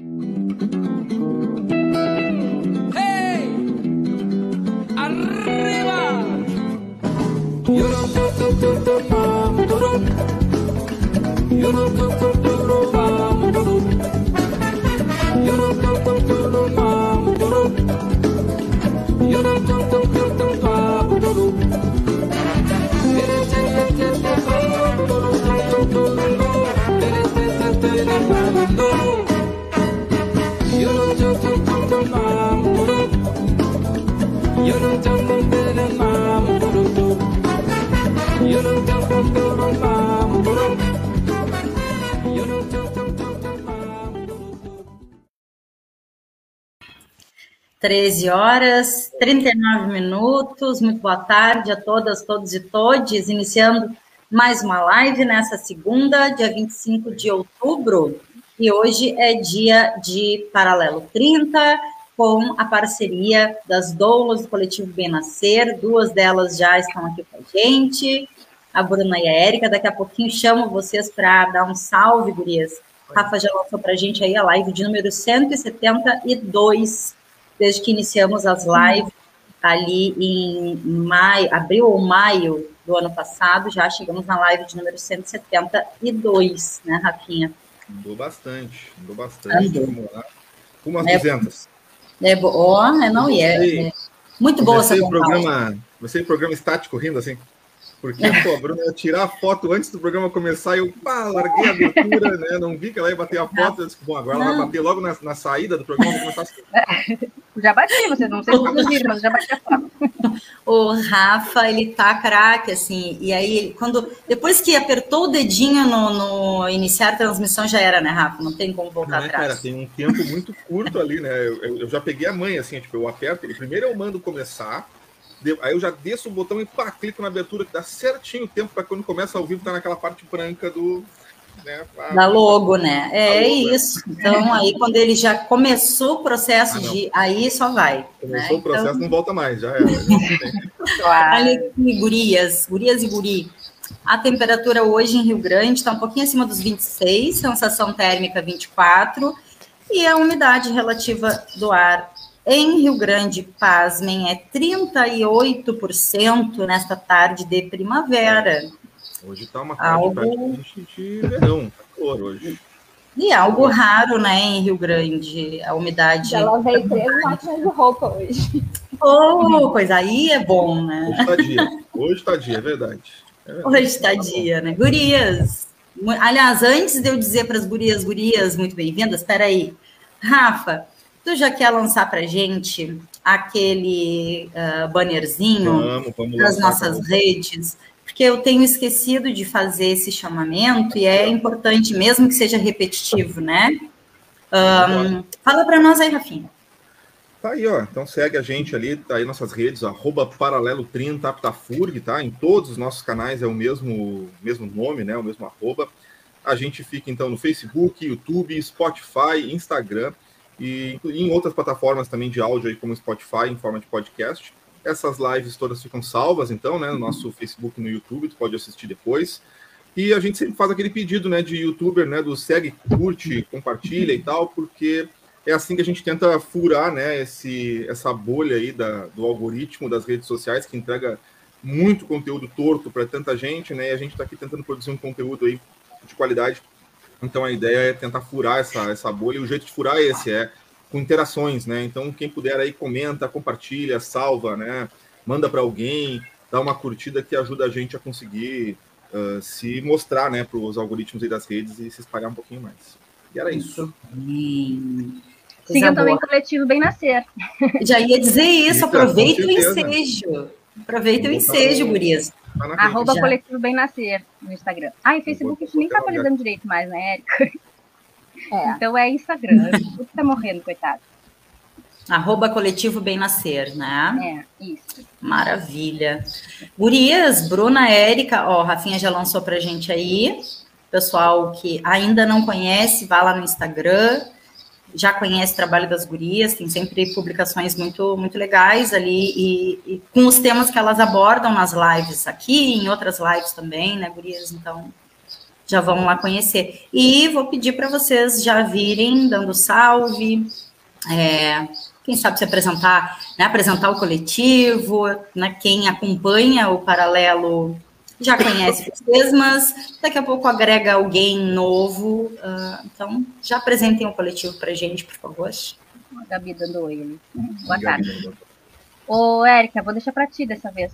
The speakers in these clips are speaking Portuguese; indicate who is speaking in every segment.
Speaker 1: Hey! Arriba!
Speaker 2: 13 horas, 39 minutos. Muito boa tarde a todas, todos e todes. Iniciando mais uma live nessa segunda, dia 25 de outubro. E hoje é dia de Paralelo 30, com a parceria das doulas do Coletivo Benascer. Duas delas já estão aqui com a gente, a Bruna e a Érica. Daqui a pouquinho chamo vocês para dar um salve, gurias. Rafa já lançou para a gente aí a live de número 172 desde que iniciamos as lives ali em maio, abril ou maio do ano passado, já chegamos na live de número 172, né, Rafinha?
Speaker 3: Andou bastante, andou bastante.
Speaker 2: Andou.
Speaker 3: Vamos lá. Umas
Speaker 2: É,
Speaker 3: 200.
Speaker 2: É, bo- ó, é, não, e é, é muito boa essa
Speaker 3: programa, comecei o programa estático rindo assim. Porque, pô, a Bruna ia tirar a foto antes do programa começar e eu, pá, larguei a abertura, né? Não vi que ela ia bater a foto. Eu disse, bom, agora ela vai
Speaker 2: Não.
Speaker 3: bater logo na, na saída do programa, vou começar assim.
Speaker 4: Já bati, vocês não sei se vocês viram, mas já bati a foto.
Speaker 2: O Rafa, ele tá craque, assim, e aí, quando, depois que apertou o dedinho no, no iniciar a transmissão, já era, né, Rafa? Não tem como voltar
Speaker 3: Não é, cara,
Speaker 2: atrás.
Speaker 3: tem um tempo muito curto ali, né? Eu, eu- eu já peguei a manha, assim, tipo, eu aperto. Primeiro eu mando começar, aí eu já desço o botão e pá, clico na abertura, que dá certinho o tempo para quando começa ao vivo, tá naquela parte branca do. Né,
Speaker 2: Da logo, né? É
Speaker 3: Da logo, é.
Speaker 2: isso. Então, aí, quando ele já começou o processo
Speaker 3: Ah,
Speaker 2: de. Aí só vai.
Speaker 3: Começou
Speaker 2: né?
Speaker 3: o processo,
Speaker 2: Então,
Speaker 3: não volta mais, já era.
Speaker 2: Olha aqui, gurias, gurias e guri. A temperatura hoje em Rio Grande está um pouquinho acima dos 26, sensação térmica 24, e a umidade relativa do ar em Rio Grande, pasmem, é 38% nesta tarde de primavera.
Speaker 3: Hoje tá uma tarde
Speaker 2: Algo-
Speaker 3: de verão, tá calor hoje.
Speaker 2: E é algo raro, né, em Rio Grande, a umidade.
Speaker 5: Já lavei três máquinas de roupa hoje.
Speaker 2: Oh, coisa aí é bom, né?
Speaker 3: Hoje tá dia, hoje tá dia, é verdade. É verdade.
Speaker 2: Hoje está dia, né? Gurias. Aliás, antes de eu dizer para as gurias, gurias, muito bem-vindas, espera aí. Rafa, tu já quer lançar para gente aquele ah, bannerzinho
Speaker 3: Vamos, vamos
Speaker 2: nas
Speaker 3: lançar,
Speaker 2: nossas
Speaker 3: vamos.
Speaker 2: redes? Porque eu tenho esquecido de fazer esse chamamento e é importante, mesmo que seja repetitivo, né? Ahn, fala para nós aí, Rafinha.
Speaker 3: Tá aí, ó. Então segue a gente ali, tá aí nossas redes, arroba paralelo 30 aptafurg, tá? Em todos os nossos canais é o mesmo, mesmo nome, né? O mesmo arroba. A gente fica então no Facebook, YouTube, Spotify, Instagram e em outras plataformas também de áudio aí, como Spotify, em forma de podcast. Essas lives todas ficam salvas, então, né? No nosso Facebook e no YouTube, tu pode assistir depois. E a gente sempre faz aquele pedido, né, de youtuber, né, do segue, curte, compartilha e tal, porque é assim que a gente tenta furar, né, esse, essa bolha aí da, do algoritmo das redes sociais que entrega muito conteúdo torto para tanta gente, né, e a gente está aqui tentando produzir um conteúdo aí de qualidade. Então a ideia é tentar furar essa, essa bolha, e o jeito de furar é esse, é com interações, né, então quem puder aí comenta, compartilha, salva, né, manda para alguém, dá uma curtida que ajuda a gente a conseguir uh, se mostrar, né, para os algoritmos aí das redes e se espalhar um pouquinho mais. E era isso.
Speaker 2: Hum,
Speaker 4: Sigam também o coletivo Bem Nascer.
Speaker 2: Já ia dizer isso,
Speaker 3: Eita,
Speaker 2: aproveita o ensejo. Aproveita o ensejo, gurias.
Speaker 3: Tá na
Speaker 4: Arroba
Speaker 2: Já.
Speaker 4: coletivo Bem Nascer no Instagram. Ah, e Facebook a gente nem tá atualizando direito mais, né, Érica?
Speaker 5: É.
Speaker 4: Então é Instagram. Tudo tá morrendo, coitado.
Speaker 2: Arroba coletivo bem nascer, né?
Speaker 4: É, isso.
Speaker 2: Maravilha. Gurias, Bruna, Érica, ó, Rafinha já lançou pra gente aí. Pessoal que ainda não conhece, vá lá no Instagram. Já conhece o trabalho das gurias, tem sempre publicações muito, muito legais ali e, e com os temas que elas abordam nas lives aqui, em outras lives também, né, gurias? Então, já vão lá conhecer. E vou pedir para vocês já virem dando salve, é, quem sabe se apresentar, né, apresentar o coletivo, né, quem acompanha o paralelo já conhece vocês, mas daqui a pouco agrega alguém novo. Uh, então, já apresentem o coletivo para gente, por favor.
Speaker 4: A Gabi dando oi ali. Boa tarde. Ô, Érica, vou deixar para ti dessa vez.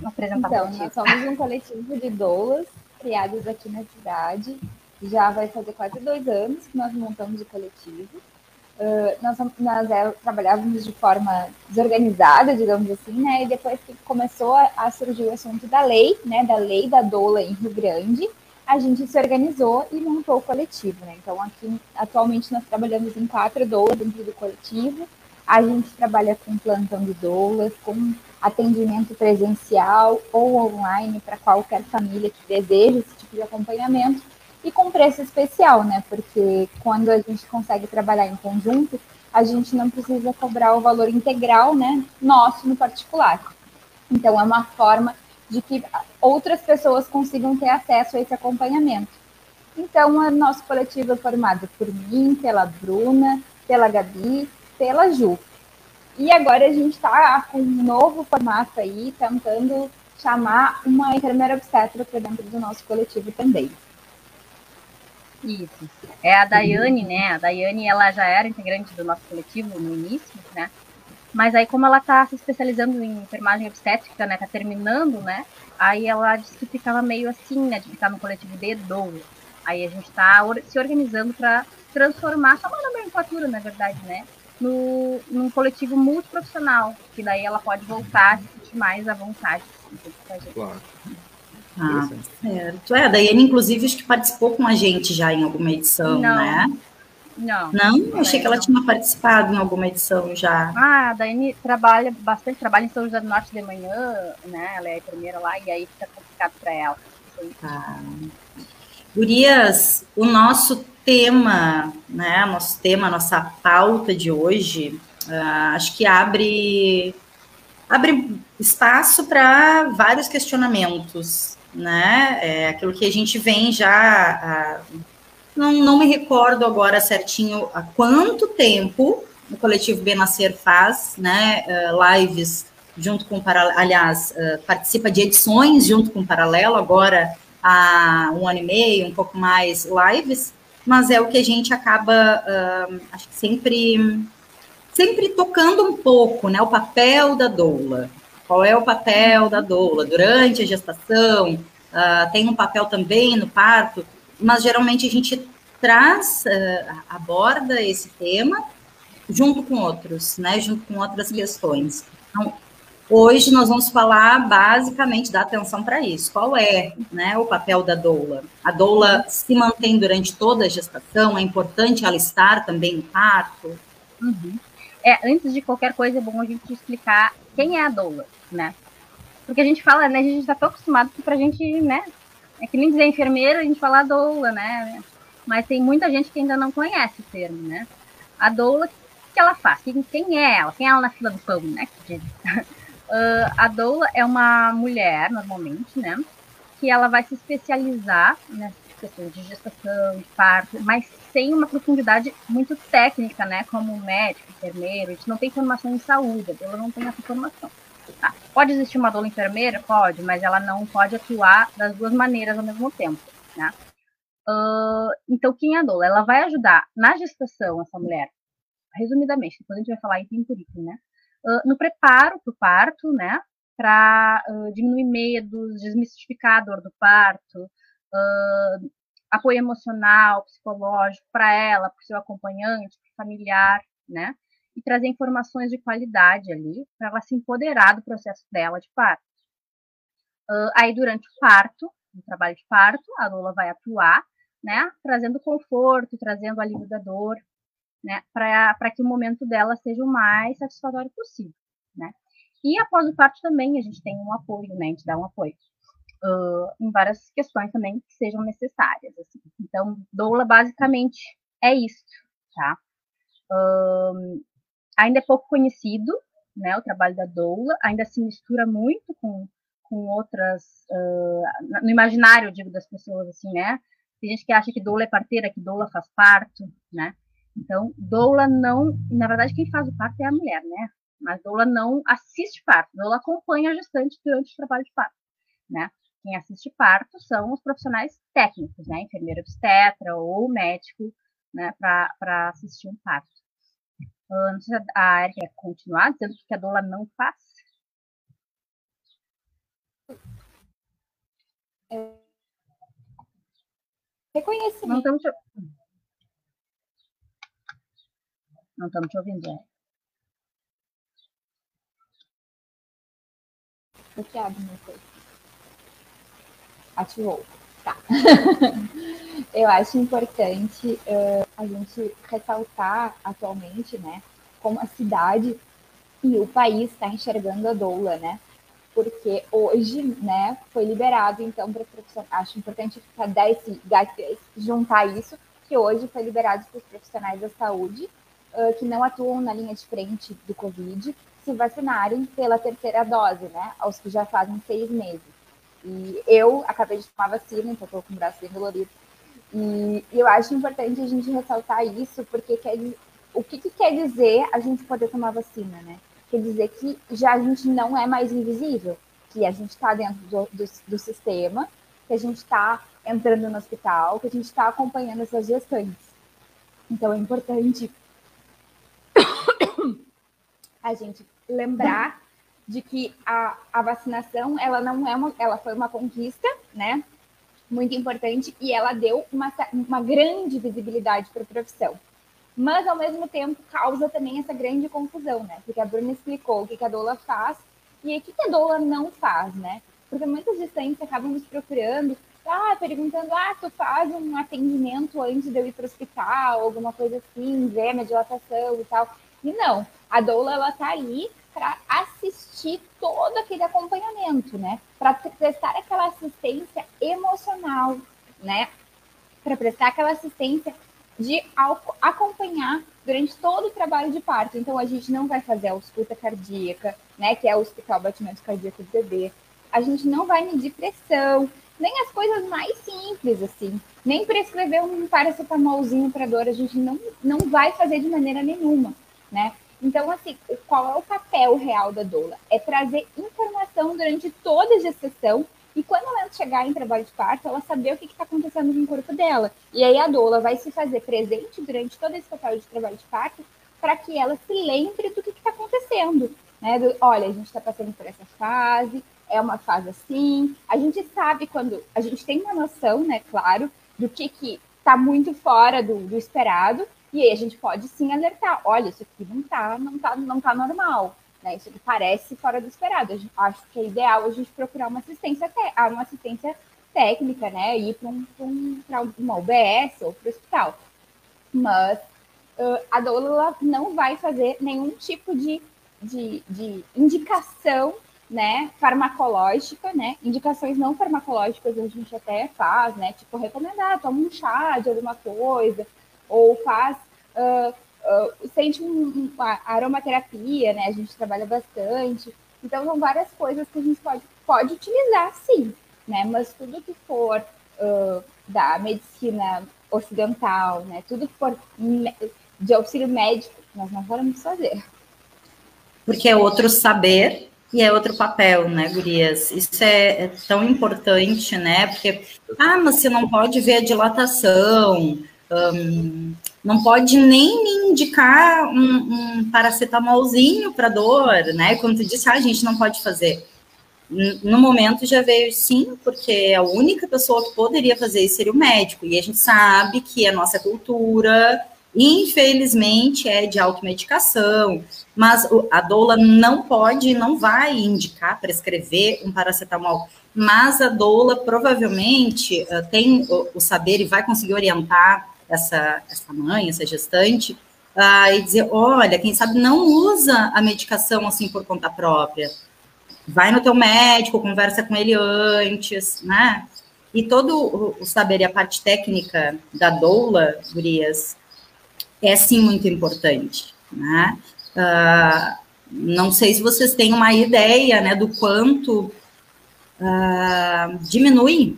Speaker 4: Vou apresentar
Speaker 5: Então, nós somos um coletivo de doulas criados aqui na cidade. Já vai fazer quase dois anos que nós montamos o coletivo. Uh, nós nós é, trabalhávamos de forma desorganizada, digamos assim, né? E depois que começou a, a surgir o assunto da lei, né? Da lei da doula em Rio Grande, a gente se organizou e montou o coletivo, né? Então, aqui, atualmente, nós trabalhamos em quatro doulas dentro do coletivo. A gente trabalha com plantão de doulas, com atendimento presencial ou online para qualquer família que deseja esse tipo de acompanhamento e com preço especial, né? Porque quando a gente consegue trabalhar em conjunto, a gente não precisa cobrar o valor integral, né? Nosso no particular. Então, é uma forma de que outras pessoas consigam ter acesso a esse acompanhamento. Então, o nosso coletivo é formado por mim, pela Bruna, pela Gabi, pela Ju. E agora a gente está com um novo formato aí, tentando chamar uma enfermeira obstetra para dentro do nosso coletivo também.
Speaker 4: Isso. É a Daiane, né? A Daiane, ela já era integrante do nosso coletivo no início, né? Mas aí, como ela tá se especializando em enfermagem obstétrica, né? Tá terminando, né? Aí ela disse que ficava meio assim, né? De ficar no coletivo de doula. Aí a gente tá se organizando para transformar, só uma nomenclatura, na verdade, né? No, num coletivo multiprofissional, que daí ela pode voltar a se sentir mais à vontade. assim, a.
Speaker 3: Claro.
Speaker 2: Ah, certo. É, a Daiane, inclusive, acho que participou com a gente já em alguma edição,
Speaker 4: Não.
Speaker 2: né?
Speaker 4: Não.
Speaker 2: Não? Eu achei que ela
Speaker 4: Não.
Speaker 2: tinha participado em alguma edição já.
Speaker 4: Ah, a Daiane trabalha bastante, trabalha em São José do Norte de manhã, né? Ela é a enfermeira lá, e aí fica complicado para ela.
Speaker 2: Tá. Gurias, o nosso tema, né? Nosso tema, nossa pauta de hoje, ah, acho que abre abre espaço para vários questionamentos, né? É aquilo que a gente vem já. ah, não, não me recordo agora certinho há quanto tempo o coletivo Benascer faz, né? ah, lives junto com aliás, ah, participa de edições junto com o Paralelo, agora há um ano e meio, um pouco mais lives, mas é o que a gente acaba, ah, acho que sempre, sempre tocando um pouco, né? O papel da doula. Qual é o papel da doula durante a gestação? ah, tem um papel também no parto, mas geralmente a gente traz, ah, aborda esse tema junto com outros, né? Junto com outras questões. Então, Hoje nós vamos falar basicamente dar atenção para isso. Qual é né, o papel da doula? A doula se mantém durante toda a gestação? É importante ela estar também no parto?
Speaker 4: Uhum. É, antes de qualquer coisa, é bom a gente explicar quem é a doula, né? Porque a gente fala, né? A gente tá tão acostumado que pra gente, né? É que nem dizer enfermeira, a gente fala doula, né? Mas tem muita gente que ainda não conhece o termo, né? A doula, o que ela faz? Quem, é ela? Quem é ela na fila do pão, né? Uh, a doula é uma mulher, normalmente, né? Que ela vai se especializar nessas questões de gestação, de parto, mas sem uma profundidade muito técnica, né? Como médico, enfermeiro, a gente não tem formação em saúde, a não tem essa formação. Tá? Pode existir uma doula enfermeira? Pode, mas ela não pode atuar das duas maneiras ao mesmo tempo, né? Uh, então, quem é a doula? Ela vai ajudar na gestação, essa mulher, resumidamente, depois a gente vai falar em currículo, né? Uh, no preparo para o parto, né? Para uh, diminuir medos, desmistificar a dor do parto, apoio emocional, psicológico para ela, para o seu acompanhante, para familiar, né? E trazer informações de qualidade ali para ela se empoderar do processo dela de parto. aí, durante o parto, no trabalho de parto, a doula vai atuar, né? Trazendo conforto, trazendo alívio da dor, né, para que o momento dela seja o mais satisfatório possível, né. E após o parto também a gente tem um apoio, né, a gente dá um apoio uh, em várias questões também que sejam necessárias. Assim. Então, doula basicamente é isso, tá? Ainda é pouco conhecido, né, o trabalho da doula, ainda se mistura muito com, com outras, uh, no imaginário, digo, das pessoas, assim, né? Tem gente que acha que doula é parteira, que doula faz parto, né? Então, doula não, na verdade, quem faz o parto é a mulher, né? Mas doula não assiste parto, doula acompanha a gestante durante o trabalho de parto, né? Quem assiste parto são os profissionais técnicos, né? Enfermeira obstetra ou médico, né? Para assistir um parto. Uh, não sei se a Erika quer continuar dizendo que a doula não faz.
Speaker 5: É... Reconhecimento.
Speaker 4: Não estamos te... Não estamos te ouvindo, é.
Speaker 5: Bloqueado, meu coisa. Ativou. Tá. Eu acho importante uh, a gente ressaltar atualmente, né, como a cidade e o país está enxergando a doula, né? Porque hoje, né, foi liberado, então, para acho importante dar esse, juntar isso, que hoje foi liberado para os profissionais da saúde uh, que não atuam na linha de frente do Covid se vacinarem pela terceira dose, né? Aos que já fazem seis meses. E eu acabei de tomar vacina, então estou com o braço bem dolorido. E, e, eu acho importante a gente ressaltar isso, porque quer, o que, que quer dizer a gente poder tomar vacina, né? Quer dizer que já a gente não é mais invisível, que a gente está dentro do, do, do sistema, que a gente está entrando no hospital, que a gente está acompanhando essas gestantes. Então é importante a gente lembrar de que a, a vacinação ela não é uma, ela foi uma conquista, né? Muito importante e ela deu uma, uma grande visibilidade para a profissão. Mas ao mesmo tempo causa também essa grande confusão, né? Porque a Bruna explicou o que, a doula faz e o que, a doula não faz, né? Porque muitas gestantes acabam nos procurando, ah, perguntando, ah, tu faz um atendimento antes de eu ir para o hospital, alguma coisa assim, ver minha dilatação e tal. E não, a doula ela tá ali para assistir todo aquele acompanhamento, né? Para prestar aquela assistência emocional, né? Para prestar aquela assistência de acompanhar durante todo o trabalho de parto. Então, a gente não vai fazer a ausculta cardíaca, né? Que é o hospital batimento cardíaco do bebê. A gente não vai medir pressão, nem as coisas mais simples, assim. Nem prescrever um paracetamolzinho para dor, a gente não, não vai fazer de maneira nenhuma, né? Então, assim, qual é o papel real da doula? É trazer informação durante toda a gestação e quando ela chegar em trabalho de parto, ela saber o que está acontecendo no corpo dela. E aí a doula vai se fazer presente durante todo esse papel de trabalho de parto para que ela se lembre do que está acontecendo. Né? Do, olha, a gente está passando por essa fase, é uma fase assim. A gente sabe quando. A gente tem uma noção, né, claro, do que está muito fora do, do esperado, e aí a gente pode sim alertar, olha, isso aqui não tá, não tá, não tá normal, né? Isso aqui parece fora do esperado. Acho que é ideal a gente procurar uma assistência, ah, uma assistência técnica, né? Ir para um, um, uma UBS ou para o hospital. Mas uh, a doula não vai fazer nenhum tipo de, de, de indicação né, farmacológica, né, indicações não farmacológicas a gente até faz, né, tipo recomendar, toma um chá de alguma coisa, ou faz uh, uh, sente um, um, aromaterapia, né? A gente trabalha bastante. Então, são várias coisas que a gente pode, pode utilizar, sim, né? Mas tudo que for uh, da medicina ocidental, né? Tudo que for de auxílio médico, nós não podemos fazer.
Speaker 2: Porque é outro saber e é outro papel, né, Gurias? Isso é, é tão importante, né? Porque, ah, mas você não pode ver a dilatação, um, não pode nem me indicar um, um paracetamolzinho para dor, né? Como tu disse, ah, a gente não pode fazer. No momento já veio sim, porque a única pessoa que poderia fazer isso seria o médico. E a gente sabe que a nossa cultura, infelizmente, é de automedicação. Mas a doula não pode, não vai indicar, prescrever um paracetamol. Mas a doula provavelmente tem o saber e vai conseguir orientar essa, essa mãe, essa gestante, uh, e dizer, olha, quem sabe não usa a medicação assim por conta própria. Vai no teu médico, conversa com ele antes, né? E todo o saber e a parte técnica da doula, gurias, é sim muito importante, né? Uh, não sei se vocês têm uma ideia, né, do quanto uh, diminui,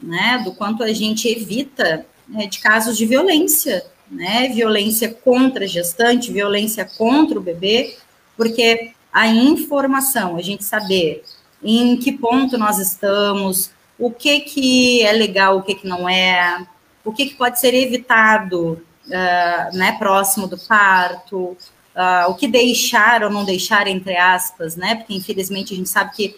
Speaker 2: né, do quanto a gente evita de casos de violência, né, violência contra a gestante, violência contra o bebê, porque a informação, a gente saber em que ponto nós estamos, o que que é legal, o que que não é, o que que pode ser evitado, uh, né, próximo do parto, uh, o que deixar ou não deixar, entre aspas, né, porque infelizmente a gente sabe que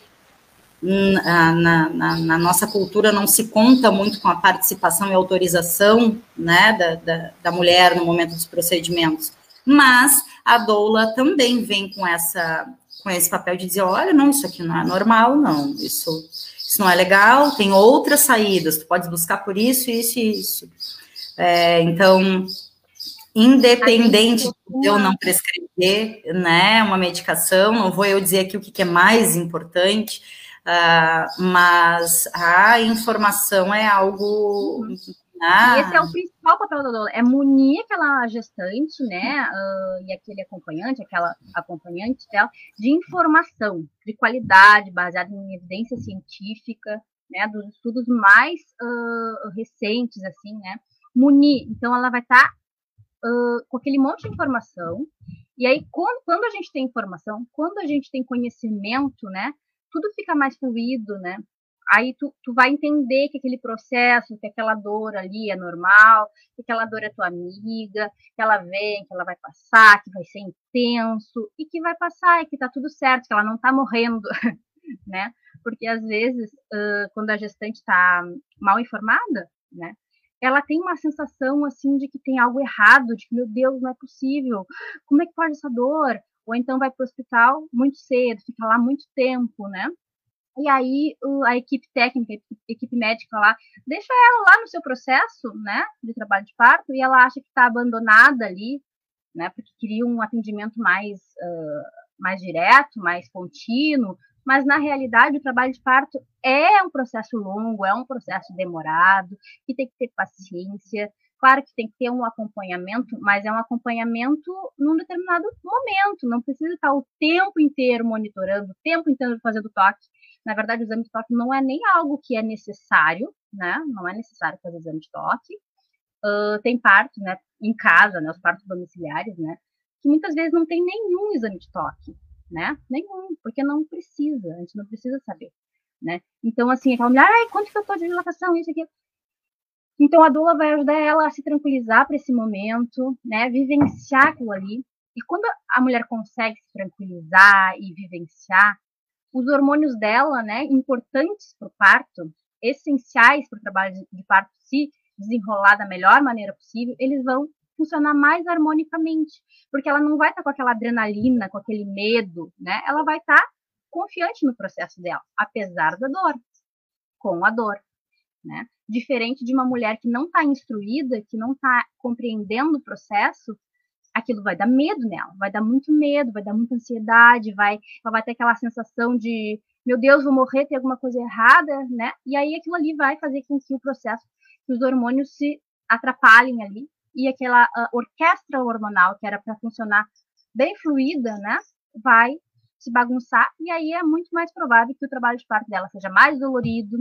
Speaker 2: na, na, na, nossa cultura não se conta muito com a participação e autorização né, da, da, da, mulher no momento dos procedimentos. Mas a doula também vem com, essa, com esse papel de dizer, olha, não, isso aqui não é normal, não, isso, isso não é legal, tem outras saídas, tu pode buscar por isso, isso e isso. É, então, independente de eu não prescrever né, uma medicação, não vou eu dizer aqui o que é mais importante, Uh, mas a informação é algo.
Speaker 4: Ah. Esse é o principal papel da doula, é munir aquela gestante, né, uh, e aquele acompanhante, aquela acompanhante dela, de informação, de qualidade, baseada em evidência científica, né, dos estudos mais uh, recentes, assim, né, munir. Então, ela vai estar tá, com aquele monte de informação, e aí, quando, quando a gente tem informação, quando a gente tem conhecimento, né, tudo fica mais fluido, né? Aí tu, tu vai entender que aquele processo, que aquela dor ali é normal, que aquela dor é tua amiga, que ela vem, que ela vai passar, que vai ser intenso, e que vai passar, e que tá tudo certo, que ela não tá morrendo, né? Porque às vezes, uh, quando a gestante tá mal informada, né? Ela tem uma sensação assim de que tem algo errado, de que, meu Deus, não é possível, como é que pode essa dor? Ou então vai para o hospital muito cedo, fica lá muito tempo, né? E aí a equipe técnica, a equipe médica lá, deixa ela lá no seu processo, né, de trabalho de parto, e ela acha que está abandonada ali, né, porque queria um atendimento mais, uh, mais direto, mais contínuo, mas na realidade o trabalho de parto é um processo longo, é um processo demorado, que tem que ter paciência, Claro que tem que ter um acompanhamento, mas é um acompanhamento num determinado momento, não precisa estar o tempo inteiro monitorando, o tempo inteiro fazendo toque. Na verdade, o exame de toque não é nem algo que é necessário, né? Não é necessário fazer exame de toque. Uh, tem partos, né, em casa, né, os partos domiciliares, né, que muitas vezes não tem nenhum exame de toque, né? Nenhum, porque não precisa, a gente não precisa saber, né? Então, assim, aquela mulher, ai, quanto que eu tô de dilatação, isso aqui. Então, a doula vai ajudar ela a se tranquilizar para esse momento, né? Vivenciar aquilo ali. E quando a mulher consegue se tranquilizar e vivenciar, os hormônios dela, né, importantes para o parto, essenciais para o trabalho de parto se desenrolar da melhor maneira possível, eles vão funcionar mais harmonicamente, porque ela não vai estar tá com aquela adrenalina, com aquele medo, né? Ela vai estar tá confiante no processo dela, apesar da dor, com a dor né? Diferente de uma mulher que não está instruída, que não está compreendendo o processo, aquilo vai dar medo nela, vai dar muito medo, vai dar muita ansiedade, vai, ela vai ter aquela sensação de, meu Deus, vou morrer, tem alguma coisa errada, né? E aí aquilo ali vai fazer com que o processo, que os hormônios se atrapalhem ali e aquela orquestra hormonal que era para funcionar bem fluida, né? Vai se bagunçar e aí é muito mais provável que o trabalho de parto dela seja mais dolorido,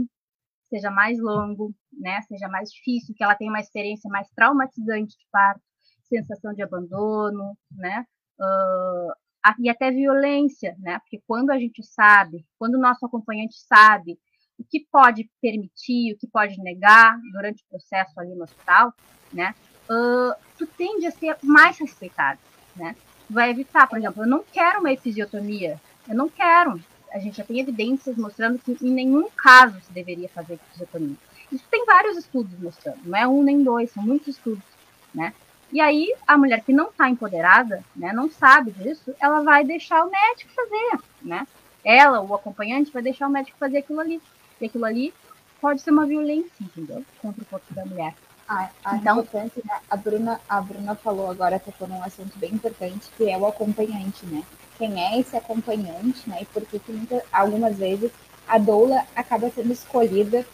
Speaker 4: seja mais longo, né, seja mais difícil, que ela tenha uma experiência mais traumatizante de parto, sensação de abandono, né, uh, e até violência, né, porque quando a gente sabe, quando o nosso acompanhante sabe o que pode permitir, o que pode negar durante o processo ali no hospital, né, uh, tu tende a ser mais respeitado, né, vai evitar, por exemplo, eu não quero uma episiotomia, eu não quero, a gente já tem evidências mostrando que em nenhum caso se deveria fazer episiotomia. Isso tem vários estudos mostrando, não é um nem dois, são muitos estudos, né? E aí a mulher que não está empoderada, né, não sabe disso, ela vai deixar o médico fazer, né? Ela, o acompanhante, vai deixar o médico fazer aquilo ali. E aquilo ali pode ser uma violência, entendeu? Contra o corpo da mulher.
Speaker 5: Ah, a então, importante, né? A Bruna, a Bruna falou agora, tocou num assunto bem importante, que é o acompanhante, né? Quem é esse acompanhante, né? E por que, muitas, algumas vezes a doula acaba sendo escolhida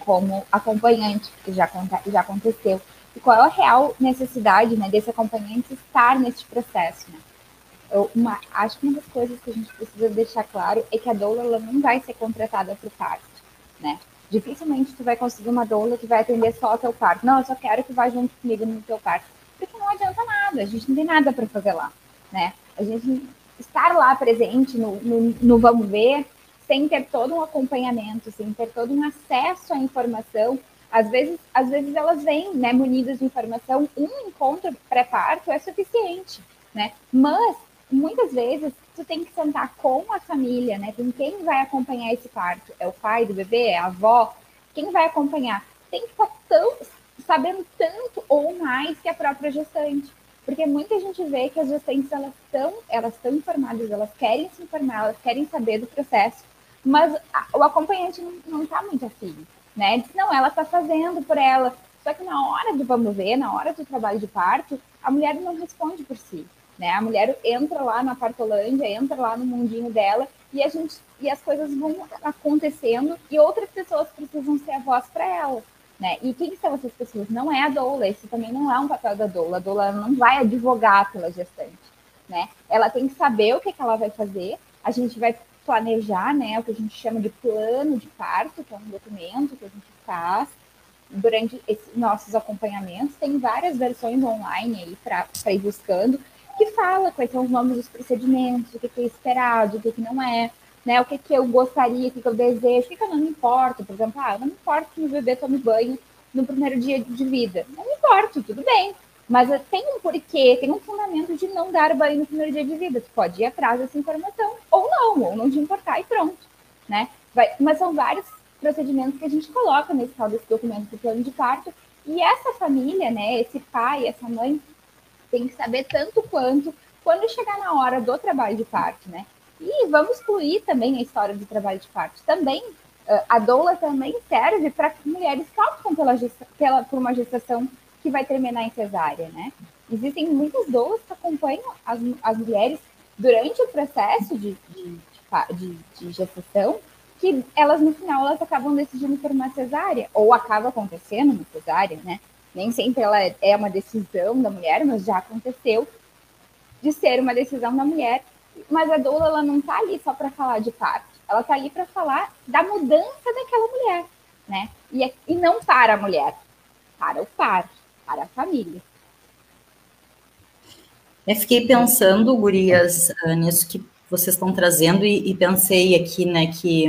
Speaker 5: como acompanhante, que já, já aconteceu. E qual é a real necessidade né, desse acompanhante estar nesse processo, né? eu, uma, acho que uma das coisas que a gente precisa deixar claro é que a doula não vai ser contratada para o parto, né? Dificilmente tu vai conseguir uma doula que vai atender só o teu parto. Não, eu só quero que vá junto comigo no teu parto. Porque não adianta nada, a gente não tem nada para fazer lá, né? A gente estar lá presente no, no, no Vamos Ver, sem ter todo um acompanhamento, sem ter todo um acesso à informação, às vezes, às vezes elas vêm, né, munidas de informação, um encontro pré-parto é suficiente, né? Mas muitas vezes tu tem que sentar com a família, né? Com quem vai acompanhar esse parto? É o pai do bebê? É a avó? Quem vai acompanhar? Tem que estar tão sabendo tanto ou mais que a própria gestante. Porque muita gente vê que as gestantes elas estão elas estão informadas, elas querem se informar, elas querem saber do processo, mas a, o acompanhante não está muito afim, né? Diz, não, ela está fazendo por ela. Só que na hora do vamos ver, na hora do trabalho de parto, a mulher não responde por si. Né? A mulher entra lá na partolândia, entra lá no mundinho dela e a gente e as coisas vão acontecendo e outras pessoas precisam ser a voz para ela. Né? E quem são essas pessoas? Não é a doula, esse também não é um papel da doula. A doula não vai advogar pela gestante. Né? Ela tem que saber o que, que ela vai fazer, a gente vai planejar né, o que a gente chama de plano de parto, que é um documento que a gente faz durante nossos acompanhamentos. Tem várias versões online aí para ir buscando que fala quais são os nomes dos procedimentos, o que, que é esperado, o que, que não é, né? O que, que eu gostaria, o que, que eu desejo, o que, que eu não me importo. Por exemplo, ah, não me importo que meu bebê tome banho no primeiro dia de vida. Não me importo, tudo bem. Mas tem um porquê, tem um fundamento de não dar banho no primeiro dia de vida. Tu pode ir atrás dessa informação, ou não, ou não te importar e pronto. Né? Vai, mas são vários procedimentos que a gente coloca nesse tal desse documento do plano de parto. E essa família, né, esse pai, essa mãe, tem que saber tanto quanto quando chegar na hora do trabalho de parto, né? E vamos excluir também a história do trabalho de parto. Também, a doula também serve para mulheres que optam pela, pela, por uma gestação que vai terminar em cesárea, né? Existem muitas doulas que acompanham as, as mulheres durante o processo de, de, de, de gestação, que elas no final elas acabam decidindo por uma cesárea, ou acaba acontecendo uma cesárea, né? nem sempre ela é uma decisão da mulher, mas já aconteceu de ser uma decisão da mulher. Mas a doula ela não está ali só para falar de parto, ela está ali para falar da mudança daquela mulher, né? E, é, e não para a mulher, para o par, para a família.
Speaker 2: Eu fiquei pensando, gurias, ah, nisso que vocês estão trazendo e, e pensei aqui, né, que,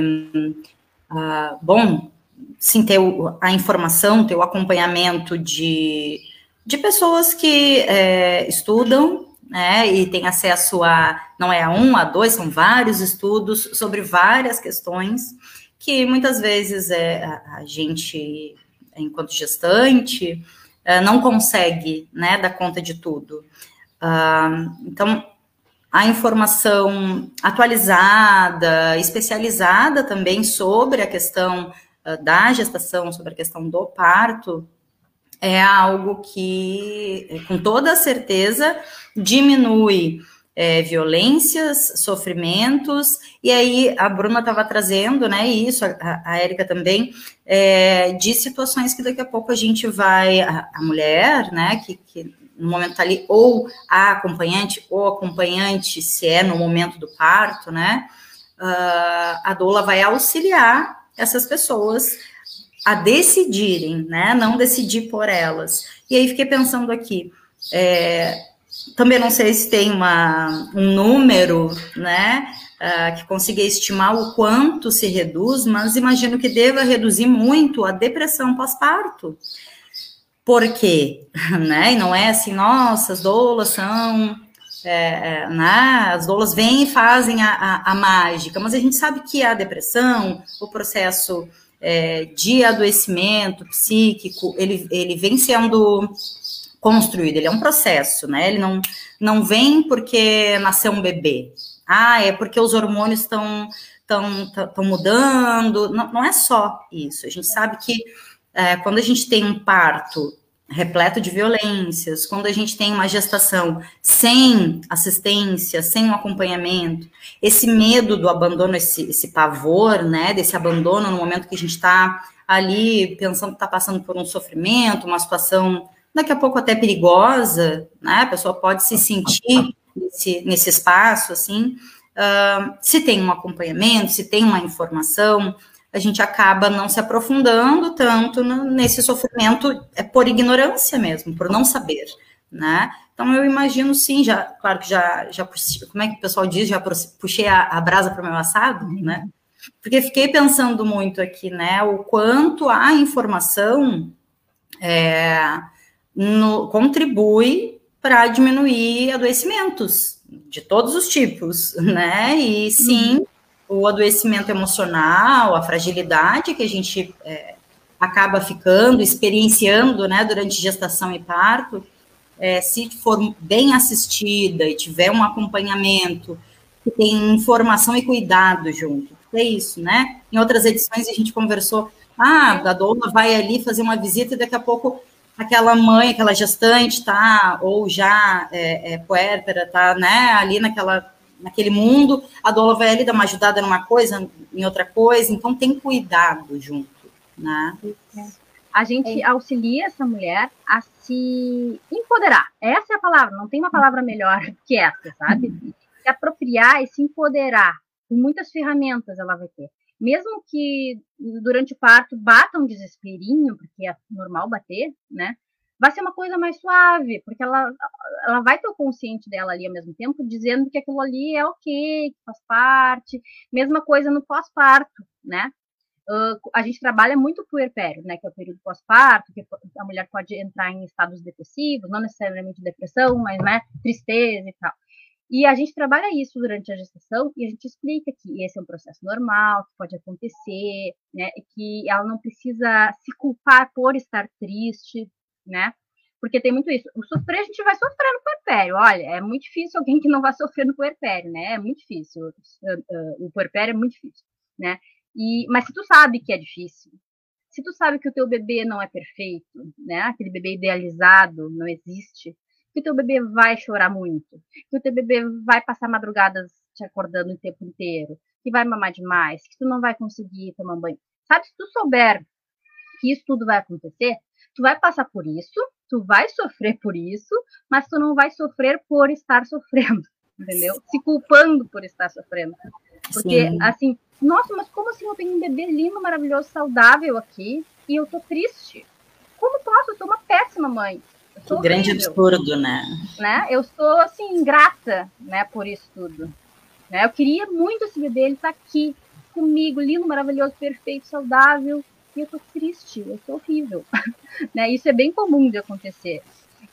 Speaker 2: uh, bom, sim, ter a informação, ter o acompanhamento de, de pessoas que é, estudam, né, e tem acesso a, não é a um, a dois, são vários estudos sobre várias questões que muitas vezes é, a, gente, enquanto gestante, é, não consegue, né, dar conta de tudo. Uh, então, a informação atualizada, especializada também sobre a questão ah, da gestação, sobre a questão do parto, é algo que, com toda certeza, diminui é, violências, sofrimentos, e aí a Bruna estava trazendo, né, isso, a, a Érica também, é, de situações que daqui a pouco a gente vai, a, a mulher, né, que, que no momento tá ali, ou a acompanhante, ou acompanhante, se é no momento do parto, né, uh, a doula vai auxiliar essas pessoas a decidirem, né? Não decidir por elas. E aí fiquei pensando aqui, é, também não sei se tem uma, um número, né? Uh, que consiga estimar o quanto se reduz, mas imagino que deva reduzir muito a depressão pós-parto. Por quê? Né? E não é assim, nossa, as doulas são é, é, né, as doulas vêm e fazem a, a, a, mágica, mas a gente sabe que a depressão, o processo é, de adoecimento psíquico, ele, ele vem sendo construído, ele é um processo, né? Ele não, não vem porque nasceu um bebê. Ah, é porque os hormônios estão estão mudando. Não, não é só isso. A gente sabe que é, quando a gente tem um parto repleto de violências, quando a gente tem uma gestação sem assistência, sem um acompanhamento, esse medo do abandono, esse, esse pavor, né, desse abandono no momento que a gente está ali pensando que está passando por um sofrimento, uma situação daqui a pouco até perigosa, né, a pessoa pode se sentir nesse, nesse espaço, assim, uh, se tem um acompanhamento, se tem uma informação, a gente acaba não se aprofundando tanto nesse sofrimento é por ignorância mesmo, por não saber, né? Então eu imagino sim, já, claro que já, já como é que o pessoal diz, já puxei a, a brasa para o meu assado, né? Porque fiquei pensando muito aqui, né? O quanto a informação é, no, contribui para diminuir adoecimentos de todos os tipos, né? E sim, uhum. O adoecimento emocional, a fragilidade que a gente é, acaba ficando, experienciando, né, durante gestação e parto, é, se for bem assistida e tiver um acompanhamento, que tem informação e cuidado junto. É isso, né? Em outras edições a gente conversou, ah, a doula vai ali fazer uma visita e daqui a pouco aquela mãe, aquela gestante tá, ou já é, é puérpera, tá, né, ali naquela, naquele mundo, a doula vai ali dar uma ajudada numa coisa, em outra coisa, então tem cuidado junto, né?
Speaker 4: A gente é. auxilia essa mulher a se empoderar. Essa é a palavra, não tem uma palavra melhor que essa, sabe? Se apropriar e se empoderar. Com muitas ferramentas ela vai ter mesmo que durante o parto bata um desesperinho, porque é normal bater, né? Vai ser uma coisa mais suave, porque ela, ela vai ter o consciente dela ali ao mesmo tempo, dizendo que aquilo ali é ok, que faz parte. Mesma coisa no pós-parto, né? Uh, a gente trabalha muito o puerpério, né, que é o período pós-parto, que a mulher pode entrar em estados depressivos, não necessariamente depressão, mas, né, tristeza e tal. E a gente trabalha isso durante a gestação e a gente explica que esse é um processo normal, que pode acontecer, né? Que ela não precisa se culpar por estar triste, né? Porque tem muito isso. O sofrer, a gente vai sofrer no puerpério. Olha, é muito difícil alguém que não vai sofrer no puerpério, né? É muito difícil. O puerpério é muito difícil, né? E, mas se tu sabe que é difícil, se tu sabe que o teu bebê não é perfeito, né? Aquele bebê idealizado não existe, que o teu bebê vai chorar muito, que o teu bebê vai passar madrugadas te acordando o tempo inteiro, que vai mamar demais, que tu não vai conseguir tomar banho. Sabe, se tu souber que isso tudo vai acontecer, tu vai passar por isso, tu vai sofrer por isso, mas tu não vai sofrer por estar sofrendo, entendeu? Se culpando por estar sofrendo. Porque, Sim. assim, nossa, mas como assim eu tenho um bebê lindo, maravilhoso, saudável aqui e eu tô triste? Como posso? Eu sou uma péssima mãe.
Speaker 2: Que grande absurdo, né?
Speaker 4: né? Eu sou, assim, grata, né, por isso tudo. Né? Eu queria muito esse bebê, ele tá aqui comigo, lindo, maravilhoso, perfeito, saudável, e eu tô triste, eu tô horrível. né? Isso é bem comum de acontecer.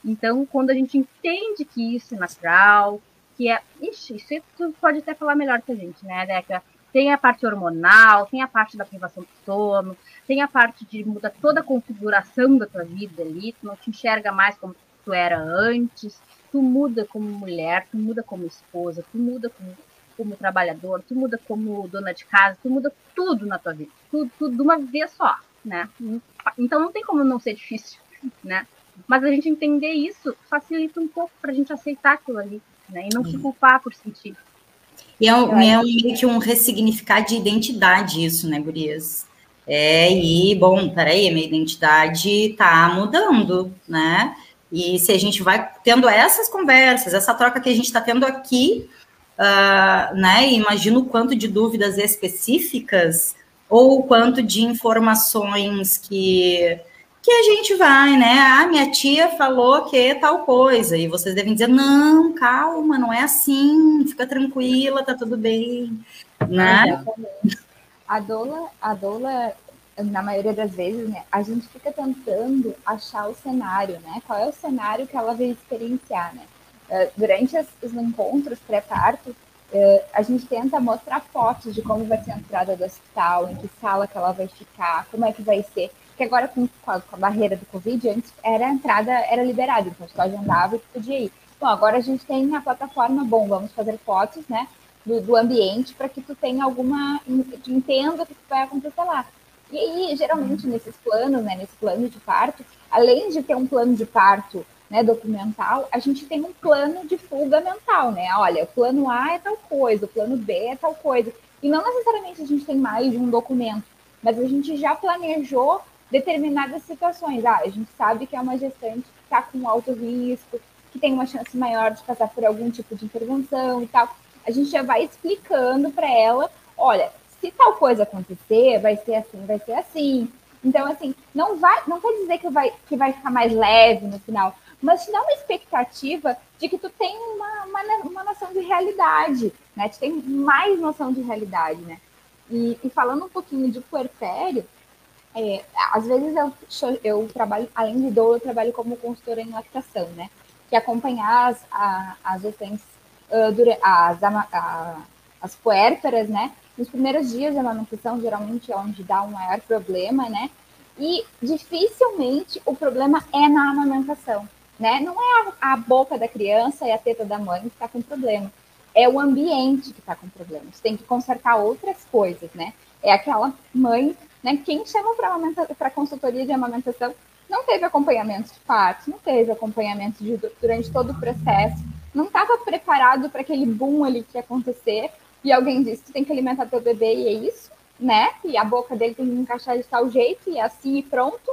Speaker 4: Então, quando a gente entende que isso é natural, que é. Ixi, isso tu pode até falar melhor que a gente, né, Deca? Tem a parte hormonal, tem a parte da privação do sono, tem a parte de mudar toda a configuração da tua vida ali, tu não te enxerga mais como tu era antes, tu muda como mulher, tu muda como esposa, tu muda como, como trabalhador, tu muda como dona de casa, tu muda tudo na tua vida, tudo, tudo de uma vez só, né? Então não tem como não ser difícil, né? Mas a gente entender isso facilita um pouco para a gente aceitar aquilo ali, né? E não se culpar por sentir.
Speaker 2: E é, um, é um, meio que um ressignificar de identidade isso, né, Gurias? É, e, bom, peraí, a minha identidade tá mudando, né? E se a gente vai tendo essas conversas, essa troca que a gente está tendo aqui, uh, né? Imagino o quanto de dúvidas específicas ou o quanto de informações que que a gente vai, né? Ah, minha tia falou que é tal coisa, e vocês devem dizer: não, calma, não é assim, fica tranquila, tá tudo bem, né?
Speaker 5: A doula, a doula, na maioria das vezes, né, a gente fica tentando achar o cenário, né? Qual é o cenário que ela veio experienciar, né? Uh, durante as, os encontros pré-parto, uh, a gente tenta mostrar fotos de como vai ser a entrada do hospital, em que sala que ela vai ficar, como é que vai ser que agora com, com, a, com, a, barreira do Covid, antes era a entrada, era liberada, então tu agendava e podia ir. Bom, agora a gente tem a plataforma, bom, vamos fazer fotos, né, do, do ambiente para que tu tenha alguma, entenda o que vai acontecer lá. E aí, geralmente, nesses planos, né, nesse plano de parto, além de ter um plano de parto né, documental, a gente tem um plano de fuga mental, né? Olha, o plano A é tal coisa, o plano B é tal coisa. E não necessariamente a gente tem mais de um documento, mas a gente já planejou determinadas situações. Ah, a gente sabe que é uma gestante que está com alto risco, que tem uma chance maior de passar por algum tipo de intervenção e tal. A gente já vai explicando para ela, olha, se tal coisa acontecer, vai ser assim, vai ser assim. Então, assim, não vai, não quer dizer que vai, que vai ficar mais leve no final, mas te dá uma expectativa de que tu tem uma, uma, uma noção de realidade, né? Tu tem mais noção de realidade, né? E, e falando um pouquinho de puerpério, é, às vezes eu, eu trabalho, além de dor, eu trabalho como consultora em lactação, né? Que acompanhar as, as gestantes, uh, as, a, as puérperas, né? Nos primeiros dias de amamentação, geralmente é onde dá um maior problema, né? E dificilmente o problema é na amamentação, né? Não é a, a boca da criança e a teta da mãe que está com problema, é o ambiente que está com problema. Você tem que consertar outras coisas, né? É aquela mãe né? Quem chama para consultoria de amamentação não teve acompanhamento de parto, não teve acompanhamento de, durante todo o processo, não estava preparado para aquele boom ali que ia acontecer, e alguém disse, tu tem que alimentar teu bebê e é isso, né? E a boca dele tem que encaixar de tal jeito, e é assim e pronto.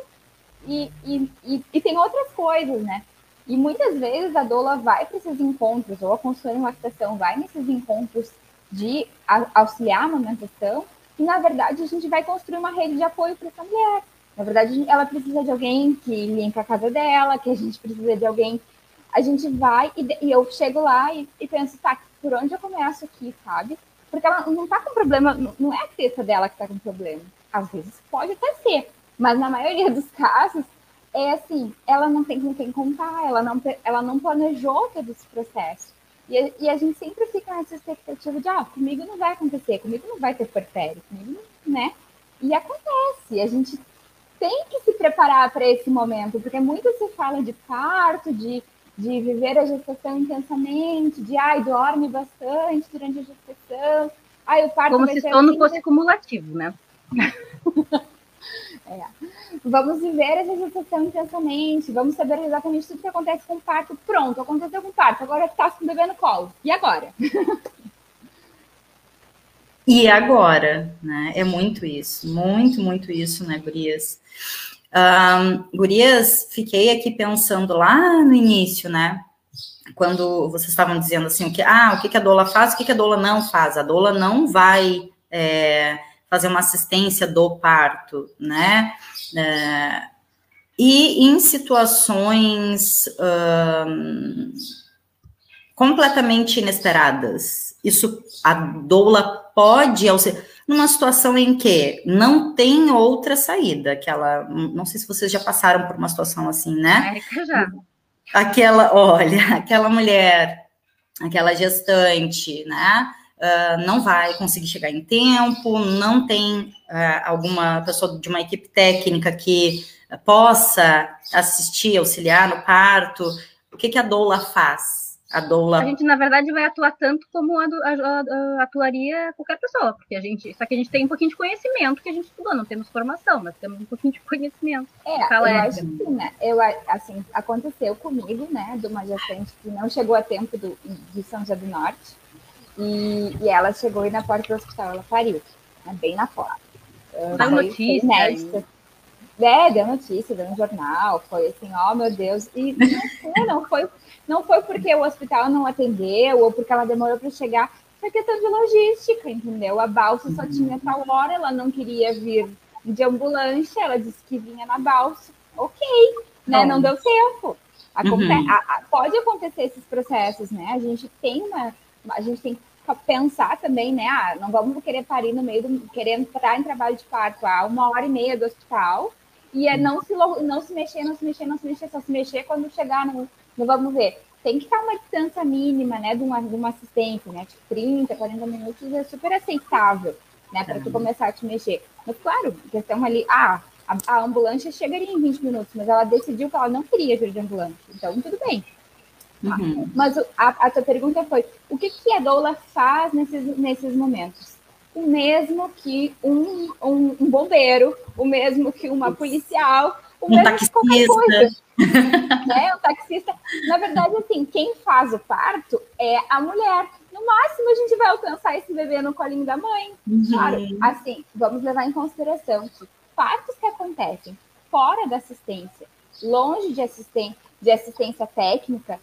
Speaker 5: E, e, e, e tem outras coisas, né? E muitas vezes a doula vai para esses encontros, ou a consultora em lactação vai nesses encontros de auxiliar a amamentação, e, na verdade, a gente vai construir uma rede de apoio para essa mulher. Na verdade, ela precisa de alguém que limpa a casa dela, que a gente precisa de alguém. A gente vai e, e eu chego lá e, e, penso, tá, por onde eu começo aqui, sabe? Porque ela não tá com problema, não é a teta dela que tá com problema. Às vezes pode até ser, mas na maioria dos casos é assim, ela não tem com quem contar, ela não, ela não planejou todo esse processo. E, e, a gente sempre fica nessa expectativa de, ah, comigo não vai acontecer, comigo não vai ter porpério, comigo não, né? E acontece, a gente tem que se preparar para esse momento, porque muito se fala de parto, de, de viver a gestação intensamente, de, ai, dorme bastante durante a gestação, ai, o parto
Speaker 4: Como se sono assim, fosse cumulativo, né?
Speaker 5: É. Vamos viver essa gestação intensamente, vamos saber exatamente tudo que acontece com o parto. Pronto, aconteceu com o parto, agora está com bebê no colo. E agora?
Speaker 2: E agora, né? É muito isso, muito, muito isso, né, Gurias? Um, gurias, fiquei aqui pensando lá no início, né? Quando vocês estavam dizendo assim, o que, ah, o que, que a doula faz, o que, que a doula não faz. A doula não vai é, fazer uma assistência do parto, né? É, e em situações um, completamente inesperadas, isso a doula pode auxiliar numa situação em que não tem outra saída, aquela, não sei se vocês já passaram por uma situação assim, né?
Speaker 4: É, já.
Speaker 2: Aquela, olha, aquela mulher, aquela gestante, né? Uh, não vai conseguir chegar em tempo, não tem uh, alguma pessoa de uma equipe técnica que possa assistir, auxiliar no parto. O que, que a doula faz? A doula.
Speaker 4: A gente, na verdade, vai atuar tanto como a, a, a, atuaria qualquer pessoa, porque a gente. Só que a gente tem um pouquinho de conhecimento que a gente estudou, não temos formação, mas temos um pouquinho de conhecimento.
Speaker 5: É, eu acho que, né? Eu, assim, aconteceu comigo, né, de uma gestante que não chegou a tempo do, de São José do Norte. E, e ela chegou e na porta do hospital ela pariu, né, bem na porta.
Speaker 4: Uh, deu notícia. Inédita.
Speaker 5: É, deu notícia, deu no jornal, foi assim, ó oh, meu Deus. E não, não, foi, não foi porque o hospital não atendeu ou porque ela demorou para chegar, foi questão de logística, entendeu? A balsa só tinha tal hora, ela não queria vir de ambulância, ela disse que vinha na balsa, ok, né? Não deu tempo. Aconte uhum. a, a, pode acontecer esses processos, né? A gente tem uma, a gente tem que pensar também, né? Ah, não vamos querer parir no meio do. querer entrar em trabalho de parto a uma hora e meia do hospital e é não se, não se mexer, não se mexer, não se mexer, só se mexer quando chegar no, no vamos ver. Tem que estar uma distância mínima, né, de uma, de uma assistente, né? Tipo, 30, 40 minutos é super aceitável, né, para tu começar a te mexer. Mas, claro, questão ali, ah, a, a ambulância chegaria em 20 minutos, mas ela decidiu que ela não queria vir de ambulância. Então, tudo bem. Tá? Uhum. Mas a, a tua pergunta foi: o que, que a doula faz nesses, nesses momentos? O mesmo que um, um, um bombeiro, o mesmo que uma policial, o um mesmo taxista. que qualquer coisa. né? O taxista. Na verdade, assim, quem faz o parto é a mulher. No máximo, a gente vai alcançar esse bebê no colinho da mãe. Uhum. Claro, assim, vamos levar em consideração que partos que acontecem fora da assistência, longe de assistência, de assistência técnica,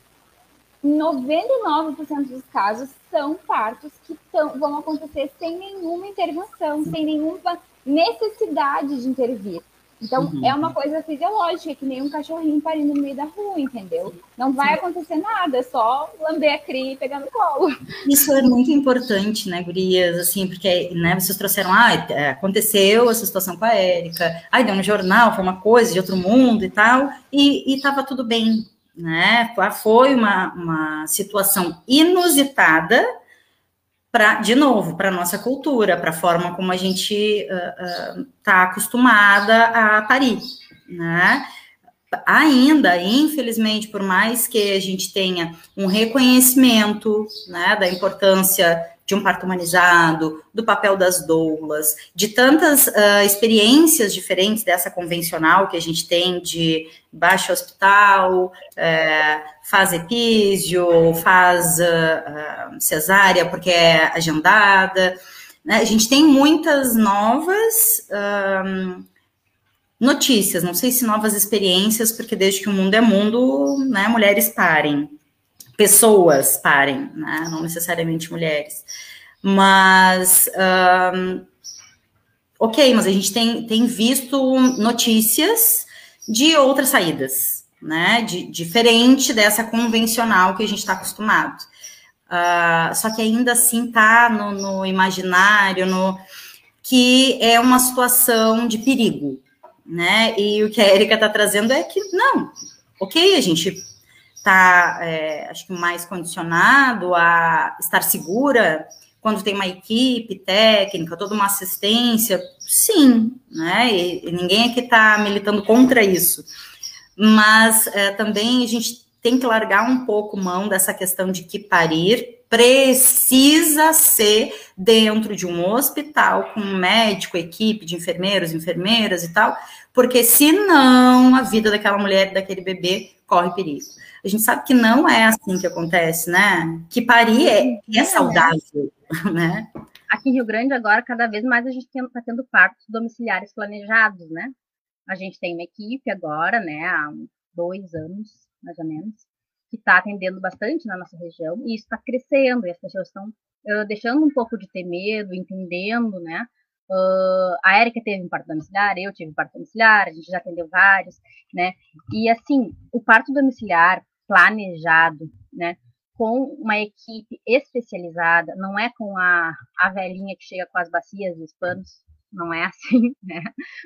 Speaker 5: 99% dos casos são partos que tão, vão acontecer sem nenhuma intervenção, sem nenhuma necessidade de intervir. Então, uhum. é uma coisa fisiológica, que nem um cachorrinho parindo no meio da rua, entendeu? Não vai Sim. acontecer nada, é só lamber a cria e pegar no colo.
Speaker 2: Isso é muito importante, né, gurias? Assim, porque né, vocês trouxeram, ah, aconteceu essa situação com a Érica, aí deu um jornal, foi uma coisa de outro mundo e tal, e estava tudo bem, né? Foi uma, uma situação inusitada, para, de novo, para a nossa cultura, para a forma como a gente está uh, uh, acostumada a parir, né? Ainda, infelizmente, por mais que a gente tenha um reconhecimento né, da importância de um parto humanizado, do papel das doulas, de tantas uh, experiências diferentes dessa convencional que a gente tem de baixo hospital, é, faz epísio, faz uh, cesárea porque é agendada. Né? A gente tem muitas novas um, notícias, não sei se novas experiências, porque desde que o mundo é mundo, né, mulheres parem pessoas parem, né? não necessariamente mulheres. Mas, um, ok, mas a gente tem, tem visto notícias de outras saídas, né? De, diferente dessa convencional que a gente está acostumado. Uh, só que ainda assim está no, no imaginário, no que é uma situação de perigo, né? E o que a Erika está trazendo é que não, ok, a gente está, é, acho que mais condicionado a estar segura quando tem uma equipe técnica, toda uma assistência, sim, né? E, e ninguém aqui está militando contra isso. Mas é, também a gente tem que largar um pouco mão dessa questão de que parir precisa ser dentro de um hospital com um médico, equipe de enfermeiros, enfermeiras e tal, porque senão a vida daquela mulher, daquele bebê corre perigo. A gente sabe que não é assim que acontece, né? Que parir é, é saudável, né?
Speaker 4: Aqui em Rio Grande, agora, cada vez mais a gente está tendo partos domiciliares planejados, né? A gente tem uma equipe agora, né, há dois anos, mais ou menos, que está atendendo bastante na nossa região, e isso está crescendo, e as pessoas estão uh, deixando um pouco de ter medo, entendendo, né? Uh, a Érica teve um parto domiciliar, eu tive um parto domiciliar, a gente já atendeu vários, né? E assim, o parto domiciliar planejado, né? Com uma equipe especializada, não é com a, a velhinha que chega com as bacias e os panos, não é assim, né?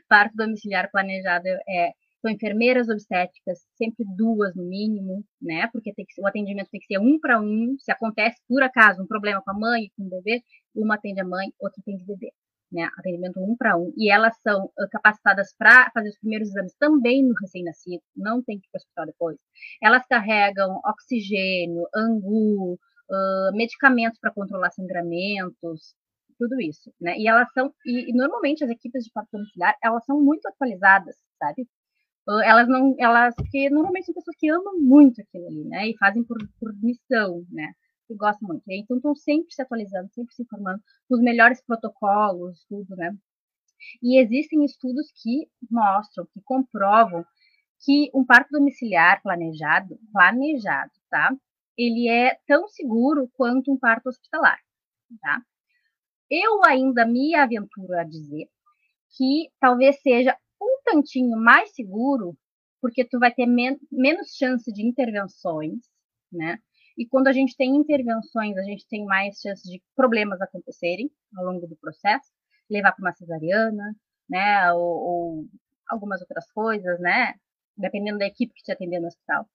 Speaker 4: Parto domiciliar planejado é com enfermeiras obstétricas, sempre duas no mínimo, né? Porque que, o atendimento tem que ser um para um. Se acontece, por acaso, um problema com a mãe com o bebê, uma atende a mãe, outra atende o bebê né, atendimento um para um, e elas são uh, capacitadas para fazer os primeiros exames também no recém-nascido, não tem que ir para o hospital depois. Elas carregam oxigênio, angu, uh, medicamentos para controlar sangramentos, tudo isso, né? E elas são, e, e, normalmente as equipes de parto domiciliar, elas são muito atualizadas, sabe? Elas não, elas, porque normalmente são pessoas que amam muito aquilo ali, né? E fazem por, por missão, né? que gostam muito. Então, estão sempre se atualizando, sempre se informando os melhores protocolos, tudo, né? E existem estudos que mostram, que comprovam que um parto domiciliar planejado, planejado, tá? Ele é tão seguro quanto um parto hospitalar, tá? Eu ainda me aventuro a dizer que talvez seja um tantinho mais seguro, porque tu vai ter men menos chance de intervenções, né? E quando a gente tem intervenções, a gente tem mais chance de problemas acontecerem ao longo do processo, levar para uma cesariana, né, ou, ou, algumas outras coisas, né, dependendo da equipe que te atender no hospital.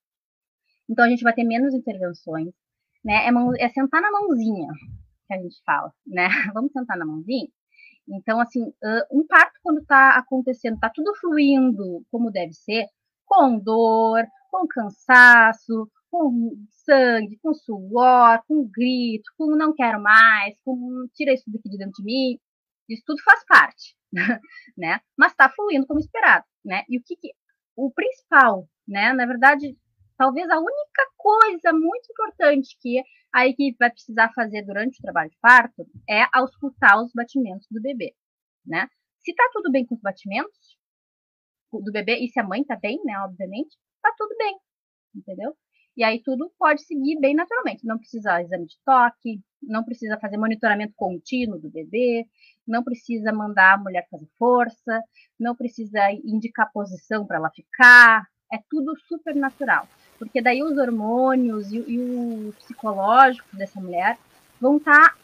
Speaker 4: Então a gente vai ter menos intervenções, né, é, mão, é sentar na mãozinha que a gente fala, né, vamos sentar na mãozinha. Então, assim, um parto quando está acontecendo, está tudo fluindo como deve ser, com dor, com cansaço, com sangue, com suor, com grito, com não quero mais, com tira isso daqui de dentro de mim. Isso tudo faz parte, né? Mas está fluindo como esperado, né? E o que, que o principal, né? Na verdade, talvez a única coisa muito importante que a equipe vai precisar fazer durante o trabalho de parto é auscultar os batimentos do bebê, né? Se tá tudo bem com os batimentos do bebê e se a mãe tá bem, né, obviamente, tá tudo bem, entendeu? E aí tudo pode seguir bem naturalmente. Não precisa exame de toque, não precisa fazer monitoramento contínuo do bebê, não precisa mandar a mulher fazer força, não precisa indicar posição para ela ficar. É tudo super natural. Porque daí os hormônios e, e o psicológico dessa mulher vão estar tá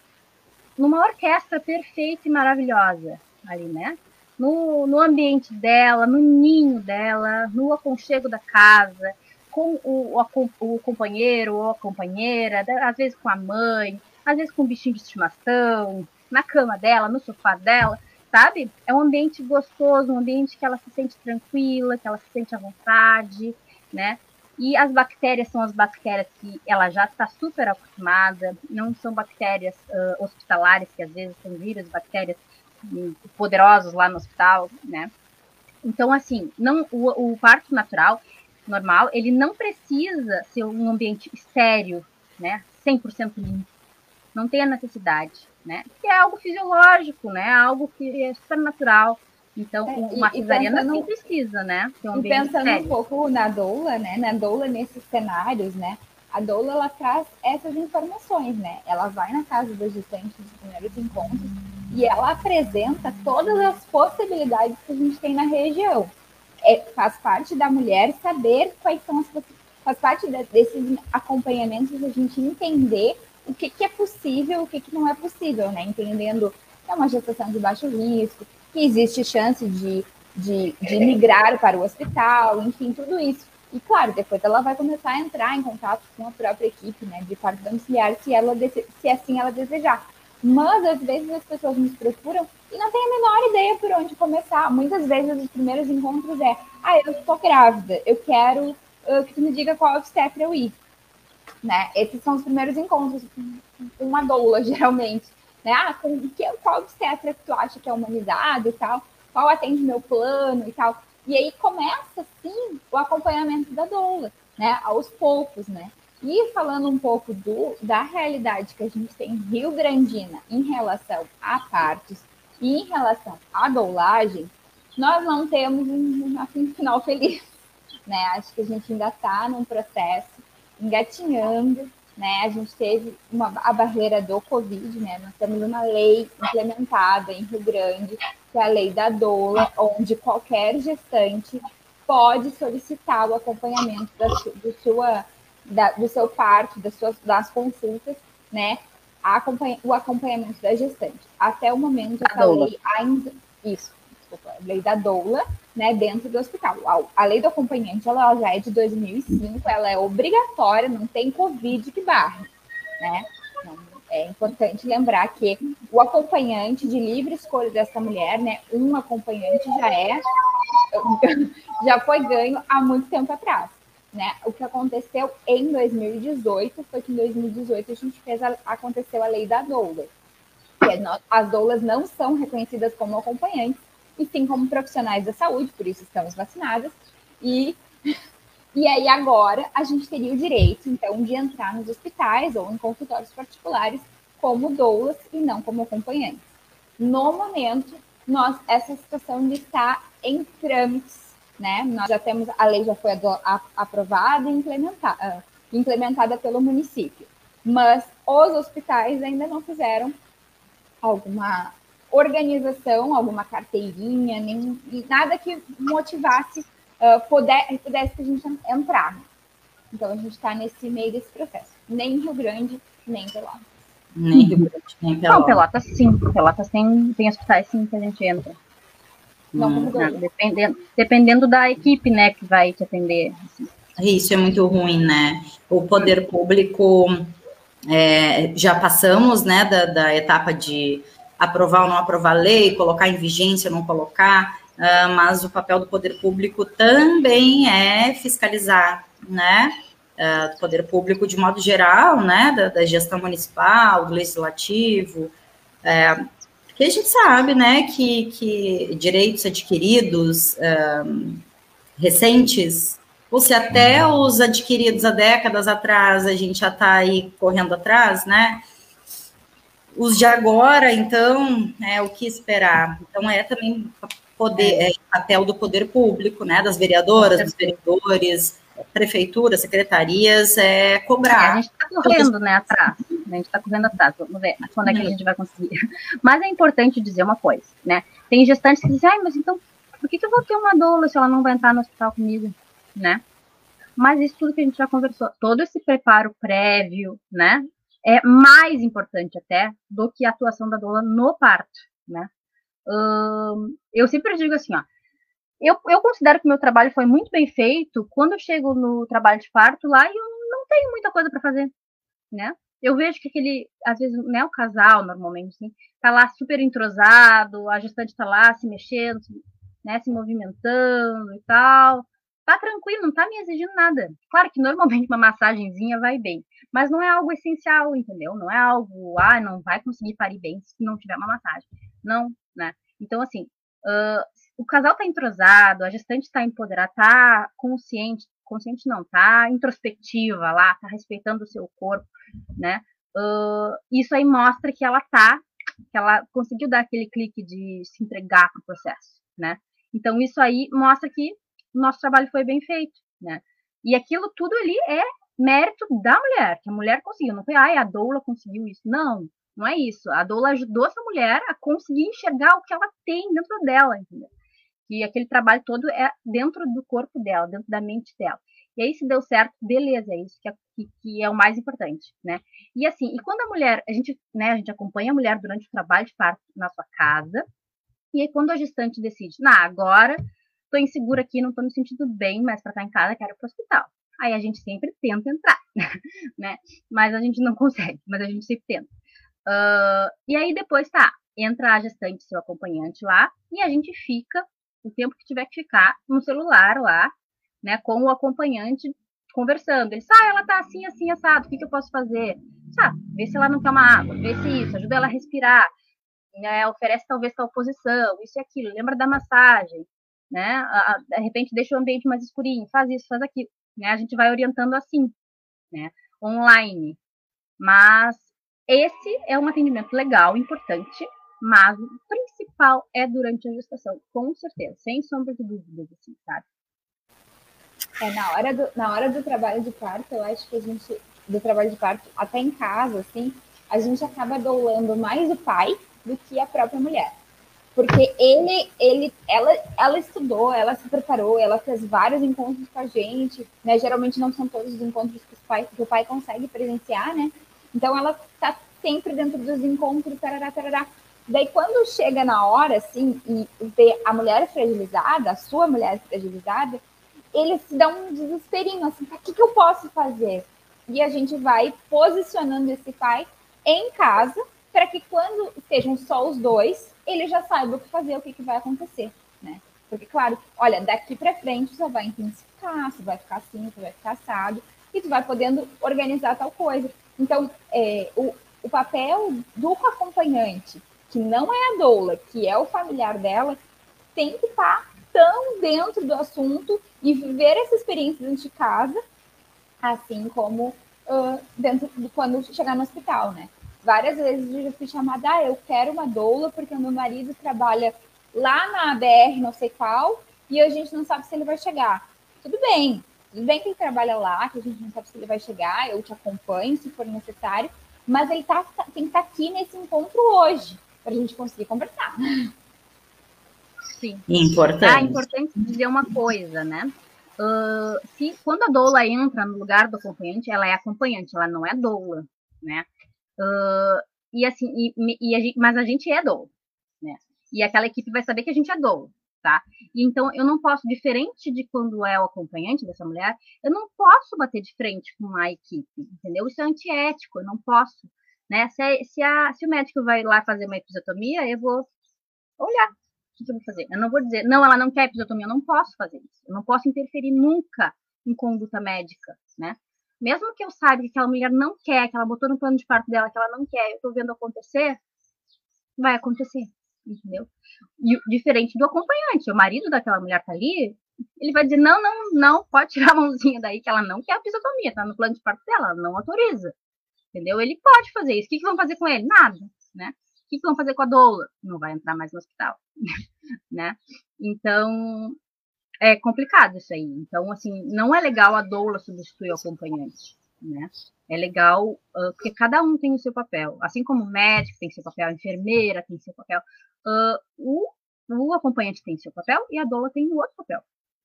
Speaker 4: numa orquestra perfeita e maravilhosa ali, né? No, no ambiente dela, no ninho dela, no aconchego da casa, com o, o, o companheiro ou a companheira, às vezes com a mãe, às vezes com um bichinho de estimação, na cama dela, no sofá dela, sabe? É um ambiente gostoso, um ambiente que ela se sente tranquila, que ela se sente à vontade, né? E as bactérias são as bactérias que ela já está super acostumada, não são bactérias uh, hospitalares, que às vezes são vírus, bactérias um, poderosos lá no hospital, né? Então, assim, não, o, o parto natural, normal, ele não precisa ser um ambiente estéreo, né? 100% limpo. Não tem a necessidade, né? Que é algo fisiológico, né? Algo que é super natural. Então, é, uma cesariana pensando, sim precisa, né?
Speaker 5: Um e pensando sério. um pouco na doula, né? Na doula nesses cenários, né? A doula, ela traz essas informações, né? Ela vai na casa dos gestantes dos primeiros encontros e ela apresenta todas as possibilidades que a gente tem na região. É, faz parte da mulher saber quais são as faz parte de, desses acompanhamentos a gente entender o que, que é possível o que, que não é possível, né? Entendendo que é uma gestação de baixo risco, que existe chance de, de, de migrar para o hospital, enfim, tudo isso. E claro, depois ela vai começar a entrar em contato com a própria equipe, né, de parto domiciliar, se ela se assim ela desejar. Mas às vezes as pessoas nos procuram e não têm a menor ideia por onde começar. Muitas vezes os primeiros encontros é: "Ah, eu estou grávida, eu quero uh, que tu me diga qual obstetra eu ir". Né? Esses são os primeiros encontros com uma doula, geralmente né? Ah, com, que, qual obstetra que tu acha que é humanizado e tal? Qual atende meu plano e tal? E aí começa, sim, o acompanhamento da doula, né? Aos poucos, né? E falando um pouco do, da realidade que a gente tem em Rio Grandina em relação a partos e em relação à doulagem, nós não temos um, um final feliz, né? Acho que a gente ainda está num processo engatinhando, né? A gente teve uma, a barreira do Covid, né? Nós temos uma lei implementada em Rio Grande, que é a lei da doula, onde qualquer gestante pode solicitar o acompanhamento da, do, sua, da, do seu parto, das, suas, das consultas, né? Acompanha, o acompanhamento da gestante. Até o momento, essa lei ainda. Isso, desculpa, a lei da doula, né, dentro do hospital. A, a lei do acompanhante ela já é de 2005, ela é obrigatória, não tem Covid que barra, né? Então, é importante lembrar que o acompanhante de livre escolha dessa mulher, né, um acompanhante já é já foi ganho há muito tempo atrás, né? O que aconteceu em 2018 foi que em 2018 a gente fez a, aconteceu a lei da doula. Que é as doulas não são reconhecidas como acompanhantes, e sim como profissionais da saúde, por isso estamos vacinadas. E, e aí agora a gente teria o direito, então, de entrar nos hospitais ou em consultórios particulares como doulas e não como acompanhantes. No momento, nós, essa situação está em trâmites, né? Nós já temos, a lei já foi aprovada e implementada, ah, implementada pelo município, mas os hospitais ainda não fizeram alguma organização, alguma carteirinha, nem nada que motivasse, uh, puder, pudesse a gente entrar. Então a gente está nesse meio desse processo. Nem Rio Grande, nem Pelotas.
Speaker 2: Nem Rio Grande, nem
Speaker 4: Pelotas. Não, Pelotas sim. Pelotas tem, tem hospitais sim que a gente entra. Não, hum. dependendo, dependendo da equipe, né, que vai te atender. Assim.
Speaker 2: Isso é muito ruim, né? O poder público é, já passamos, né, da, da etapa de aprovar ou não aprovar a lei, colocar em vigência ou não colocar, uh, mas o papel do poder público também é fiscalizar, né? Uh, do poder público de modo geral, né? Da, da gestão municipal, do legislativo, é, que a gente sabe, né, que, que direitos adquiridos uh, recentes, ou se até os adquiridos há décadas atrás, a gente já está aí correndo atrás, né? Os de agora, então, é o que esperar. Então, é também poder, é, papel do poder público, né, das vereadoras, dos vereadores, prefeituras, secretarias, é,
Speaker 4: É,
Speaker 2: cobrar.
Speaker 4: a gente está correndo, né, atrás. A gente está correndo atrás. Vamos ver quando é que a gente vai conseguir. Mas é importante dizer uma coisa, né? Tem gestantes que dizem, ai, mas então, por que, que eu vou ter uma doula se ela não vai entrar no hospital comigo, né? Mas isso tudo que a gente já conversou, todo esse preparo prévio, né? É mais importante até do que a atuação da doula no parto, né? Hum, eu sempre digo assim, ó, eu, eu considero que meu trabalho foi muito bem feito quando eu chego no trabalho de parto lá e eu não tenho muita coisa para fazer, né? Eu vejo que aquele, às vezes, né, o casal, normalmente, assim, tá lá super entrosado, a gestante tá lá se mexendo, né, se movimentando e tal. Tá tranquilo, não tá me exigindo nada. Claro que normalmente uma massagenzinha vai bem, mas não é algo essencial, entendeu? Não é algo, ah, não vai conseguir parir bem se não tiver uma massagem. Não, né? Então, assim, uh, o casal tá entrosado, a gestante tá empoderada, tá consciente, consciente não, tá introspectiva lá, tá respeitando o seu corpo, né? Uh, isso aí mostra que ela tá, que ela conseguiu dar aquele clique de se entregar pro processo, né? Então, isso aí mostra que o nosso trabalho foi bem feito, né? E aquilo tudo ali é mérito da mulher, que a mulher conseguiu, não foi, ai, a doula conseguiu isso. Não, não é isso. A doula ajudou essa mulher a conseguir enxergar o que ela tem dentro dela, entendeu? E aquele trabalho todo é dentro do corpo dela, dentro da mente dela. E aí, se deu certo, beleza, é isso que é, que, que é o mais importante, né? E assim, e quando a mulher, a gente, né, a gente acompanha a mulher durante o trabalho de parto na sua casa, e aí quando a gestante decide, nah, agora tô insegura aqui, não tô me sentindo bem, mas para estar em casa quero ir pro hospital. Aí a gente sempre tenta entrar, né? Mas a gente não consegue, mas a gente sempre tenta. Uh, e aí depois tá, entra a gestante, seu acompanhante lá, e a gente fica o tempo que tiver que ficar no celular lá, né, com o acompanhante conversando. Ele, ah, ela tá assim, assim, assado, o que, que eu posso fazer? Sabe, vê se ela não uma água, vê se isso, ajuda ela a respirar, né, oferece talvez tal posição, isso e aquilo, lembra da massagem, né, de repente deixa o ambiente mais escurinho, faz isso, faz aquilo, né, a gente vai orientando assim, né, online. Mas esse é um atendimento legal, importante, mas o principal é durante a gestação, com certeza, sem sombra de dúvidas, assim, sabe?
Speaker 5: É, na hora, do, na hora do trabalho de parto, eu acho que a gente, do trabalho de parto, até em casa, assim, a gente acaba doulando mais o pai do que a própria mulher. Porque ele, ele, ela, ela estudou, ela se preparou, ela fez vários encontros com a gente, né? Geralmente não são todos os encontros que, pai, que o pai consegue presenciar, né? Então ela tá sempre dentro dos encontros, tarará, tarará. Daí quando chega na hora, assim, e vê a mulher fragilizada, a sua mulher fragilizada, ele se dá um desesperinho, assim, o que, que eu posso fazer? E a gente vai posicionando esse pai em casa para que quando estejam só os dois, ele já saiba o que fazer, o que, que vai acontecer, né? Porque, claro, olha, daqui para frente só vai intensificar, você vai ficar assim, você vai ficar assado, e tu vai podendo organizar tal coisa. Então, é, o, o papel do acompanhante, que não é a doula, que é o familiar dela, tem que estar tão dentro do assunto e viver essa experiência dentro de casa, assim como uh, dentro de quando chegar no hospital, né? Várias vezes eu já fui chamada, ah, eu quero uma doula porque o meu marido trabalha lá na BR, não sei qual, e a gente não sabe se ele vai chegar. Tudo bem, tudo bem que ele trabalha lá, que a gente não sabe se ele vai chegar, eu te acompanho se for necessário, mas ele tá, tem que estar tá aqui nesse encontro hoje, para a gente conseguir conversar.
Speaker 4: Sim.
Speaker 2: Importante.
Speaker 4: Ah, importante dizer uma coisa, né? Uh, se quando a doula entra no lugar do acompanhante, ela é acompanhante, ela não é doula, né? Uh, e assim, e, e a gente, mas a gente é doula, né? E aquela equipe vai saber que a gente é doula, tá? E então eu não posso, diferente de quando é o acompanhante dessa mulher, eu não posso bater de frente com a equipe, entendeu? Isso é antiético, eu não posso, né? Se, se, a, se o médico vai lá fazer uma episiotomia, eu vou olhar o que, eu vou fazer? Eu não vou dizer, não, ela não quer episiotomia, eu não posso fazer isso. Eu não posso interferir nunca em conduta médica, né? Mesmo que eu saiba que aquela mulher não quer, que ela botou no plano de parto dela, que ela não quer, eu tô vendo acontecer, vai acontecer, entendeu? E diferente do acompanhante, o marido daquela mulher tá ali, ele vai dizer, não, não, não, pode tirar a mãozinha daí, que ela não quer a episiotomia, tá no plano de parto dela, ela não autoriza, entendeu? Ele pode fazer isso. O que, que vão fazer com ele? Nada, né? que, que vão fazer com a doula? Não vai entrar mais no hospital, né? Então, é complicado isso aí. Então, assim, não é legal a doula substituir o acompanhante, né? É legal uh, porque cada um tem o seu papel. Assim como o médico tem seu papel, a enfermeira tem seu papel, uh, o, o acompanhante tem seu papel e a doula tem o outro papel,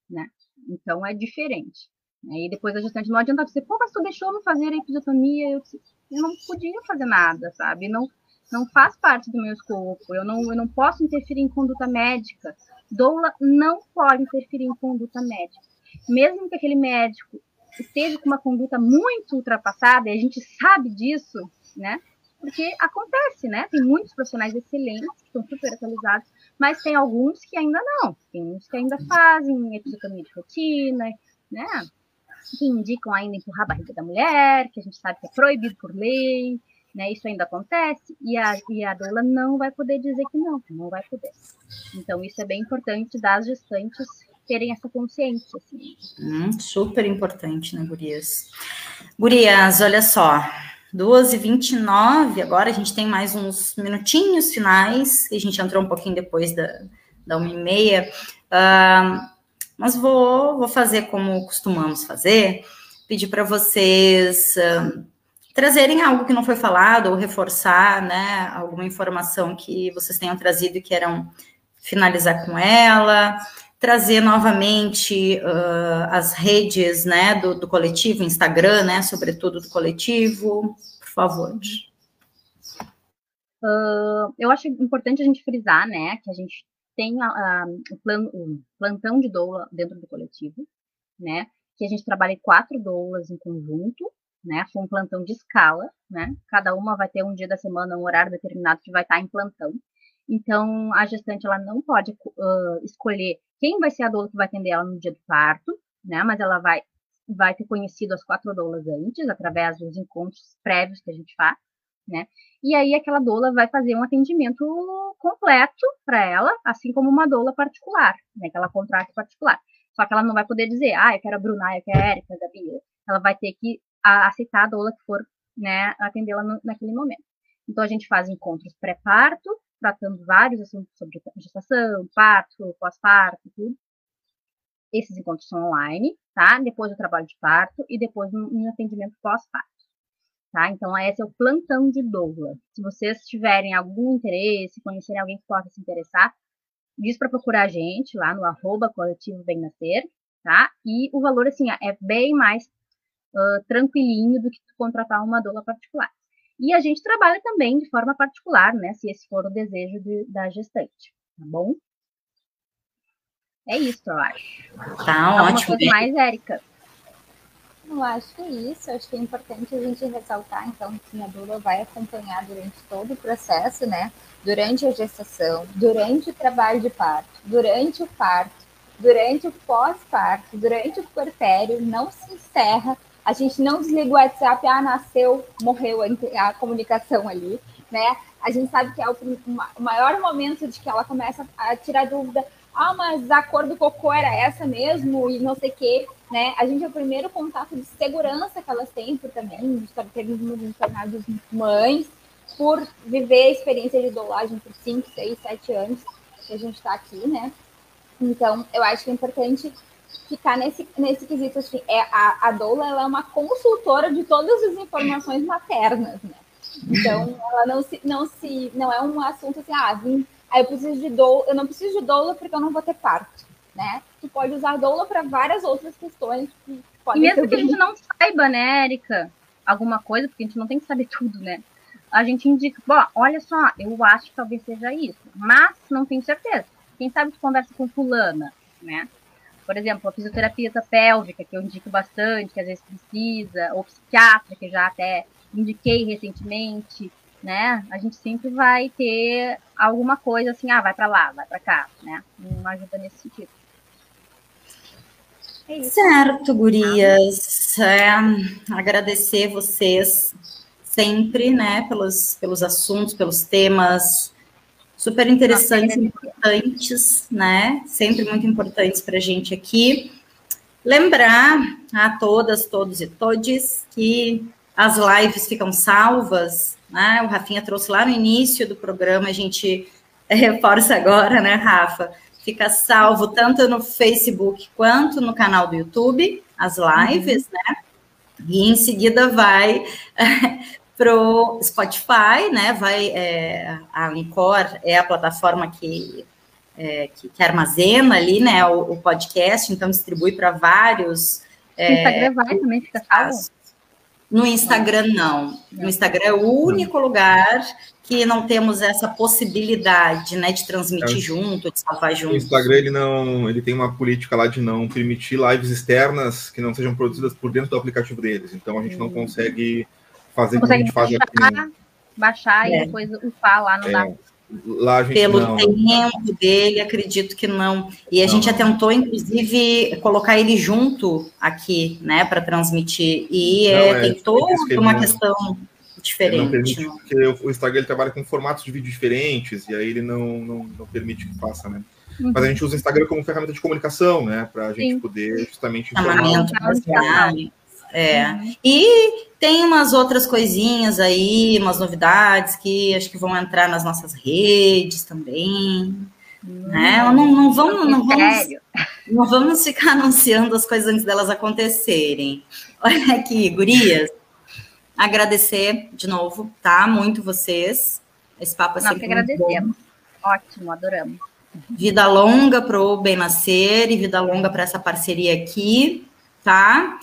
Speaker 4: né? Então, é diferente. Aí depois a gestante não adianta dizer, pô, mas tu deixou me fazer a episiotomia, eu, eu não podia fazer nada, sabe? Não, não faz parte do meu escopo, eu não, eu não posso interferir em conduta médica. Doula não pode interferir em conduta médica. Mesmo que aquele médico esteja com uma conduta muito ultrapassada, e a gente sabe disso, né? Porque acontece, né? Tem muitos profissionais excelentes que estão super atualizados, mas tem alguns que ainda não. Tem uns que ainda fazem episiotomia de rotina, né? Que indicam ainda empurrar a barriga da mulher, que a gente sabe que é proibido por lei, né? Isso ainda acontece, e a, e a doula não vai poder dizer que não, não vai poder. Então, isso é bem importante das gestantes terem essa consciência. Assim.
Speaker 2: Hum, super importante, né, Gurias? Gurias, olha só, 2h29, agora a gente tem mais uns minutinhos finais, a gente entrou um pouquinho depois da, da 1h30, uh, mas vou, vou fazer como costumamos fazer, pedir para vocês uh, trazerem algo que não foi falado ou reforçar, né, alguma informação que vocês tenham trazido e queiram finalizar com ela, trazer novamente uh, as redes, né, do, do, coletivo, Instagram, né, sobretudo do coletivo, por favor.
Speaker 4: Uh, eu acho importante a gente frisar, né, que a gente tem o plantão de doula dentro do coletivo, né, que a gente trabalha quatro doulas em conjunto, né, foi um plantão de escala, né, cada uma vai ter um dia da semana, um horário determinado que vai estar em plantão, então, a gestante ela não pode uh, escolher quem vai ser a doula que vai atender ela no dia do parto, né? Mas ela vai, vai ter conhecido as quatro doulas antes, através dos encontros prévios que a gente faz, né? E aí aquela doula vai fazer um atendimento completo para ela, assim como uma doula particular, né? Que ela contrata particular. Só que ela não vai poder dizer, ah, eu quero a Bruna, eu quero a Erika, a Gabi. Ela vai ter que aceitar a doula que for, né, atendê-la naquele momento. Então a gente faz encontros pré-parto, tratando vários assuntos sobre gestação, parto, pós-parto, tudo. Esses encontros são online, tá? Depois do trabalho de parto e depois no atendimento pós-parto. Tá? Então, esse é o plantão de doula. Se vocês tiverem algum interesse, conhecerem alguém que possa se interessar, diz para procurar a gente lá no arroba coletivo Bem Nascer, tá? E o valor, assim, é bem mais uh, tranquilinho do que contratar uma doula particular. E a gente trabalha também de forma particular, né? Se esse for o desejo de, da gestante, tá bom? É isso, eu acho.
Speaker 2: Tá
Speaker 4: Alguma
Speaker 2: ótimo.
Speaker 4: coisa mais, Érica?
Speaker 5: Eu acho que é isso. Acho que é importante a gente ressaltar, então, que a doula vai acompanhar durante todo o processo, né? Durante a gestação, durante o trabalho de parto, durante o parto, durante o pós-parto, durante o puerpério, não se encerra a gente não desliga o WhatsApp, ah, nasceu, morreu a, a comunicação ali, né? A gente sabe que é o, o, maior momento de que ela começa a tirar dúvida, ah, mas a cor do cocô era essa mesmo, e não sei o quê, né? A gente é o primeiro contato de segurança que elas têm, por também, termos nos tornados mães, por viver a experiência de dolagem por 5, 6, 7 anos que a gente está aqui, né? Então, eu acho que é importante ficar nesse, nesse quesito assim, é a, a doula ela é uma consultora de todas as informações maternas, né? Então, ela não se, não se, não é um assunto assim, ah, vim, aí eu preciso de doula, eu não preciso de doula porque eu não vou ter parto, né? Tu pode usar doula para várias outras questões que
Speaker 4: podem E mesmo que a gente não saiba, né, Érica, alguma coisa, porque a gente não tem que saber tudo, né? A gente indica, bom, olha só, eu acho que talvez seja isso, mas não tenho certeza. Quem sabe tu conversa com fulana, né? Por exemplo, a fisioterapia pélvica, que eu indico bastante, que às vezes precisa, ou psiquiatra, que já até indiquei recentemente, né? A gente sempre vai ter alguma coisa assim, ah, vai para lá, vai para cá, né? Uma ajuda nesse sentido.
Speaker 2: É certo, gurias. É, agradecer vocês sempre, né, pelos, pelos assuntos, pelos temas super interessantes importantes, né? Sempre muito importantes para a gente aqui. Lembrar a todas, todos e todes que as lives ficam salvas, né? O Rafinha trouxe lá no início do programa, a gente reforça agora, né, Rafa? Fica salvo tanto no Facebook quanto no canal do YouTube, as lives, uhum. né? E em seguida vai pro Spotify, né? Vai é, a Anchor é a plataforma que, é, que, que, armazena ali, né? O, o podcast, então distribui para vários.
Speaker 4: É, Instagram vai também fica salvo.
Speaker 2: No Instagram, não. No Instagram é o único lugar que não temos essa possibilidade, né, de transmitir é, junto, de salvar junto.
Speaker 3: O Instagram, ele não, ele tem uma política lá de não permitir lives externas que não sejam produzidas por dentro do aplicativo deles. Então, a gente não hum. consegue fazer
Speaker 4: como a gente faz baixar, aqui. Baixar é. e depois upar lá no é.
Speaker 2: Lá Pelo não... tempo dele, acredito que não. E a não. gente já tentou, inclusive, colocar ele junto aqui, né, para transmitir. E não, é, é, tem toda uma não, questão diferente. Não permite,
Speaker 3: porque o Instagram ele trabalha com formatos de vídeo diferentes, e aí ele não, não, não permite que faça, né? Uhum. Mas a gente usa o Instagram como ferramenta de comunicação, né? Para a gente Sim. poder justamente
Speaker 2: informar. É. Uhum. E tem umas outras coisinhas aí, umas novidades que acho que vão entrar nas nossas redes também. Uhum. Né? Não, não, vamos, não, vamos, não vamos ficar anunciando as coisas antes delas acontecerem. Olha aqui, gurias. Agradecer de novo, tá? Muito vocês. Esse papo é
Speaker 4: Nós que agradecemos. Ótimo, adoramos.
Speaker 2: Vida longa para o Bem Nascer e vida longa para essa parceria aqui, tá?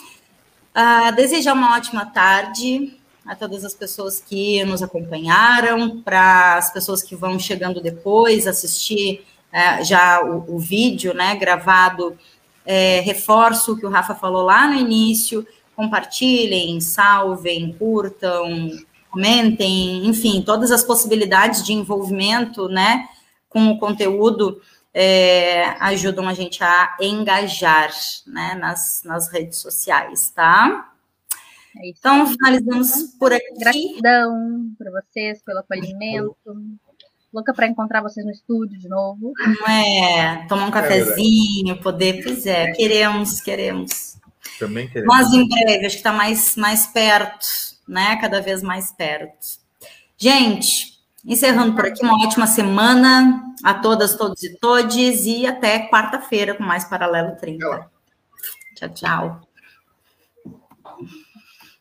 Speaker 2: Uh, desejar uma ótima tarde a todas as pessoas que nos acompanharam, para as pessoas que vão chegando depois, assistir uh, já o, o, vídeo né, gravado. É, reforço o que o Rafa falou lá no início: compartilhem, salvem, curtam, comentem, enfim, todas as possibilidades de envolvimento né, com o conteúdo é, ajudam a gente a engajar né, nas, nas redes sociais, tá? É então, finalizamos por aqui.
Speaker 4: Gratidão para vocês pelo acolhimento. Louca para encontrar vocês no estúdio de novo.
Speaker 2: Não é? Tomar um é cafezinho, poder. Pois é, queremos, queremos.
Speaker 3: Também queremos.
Speaker 2: Mas em breve, acho que está mais, mais perto, né? Cada vez mais perto. Gente, Encerrando por aqui, uma ótima semana a todas, todos e todes, e até quarta-feira com mais Paralelo 30. Tchau, tchau.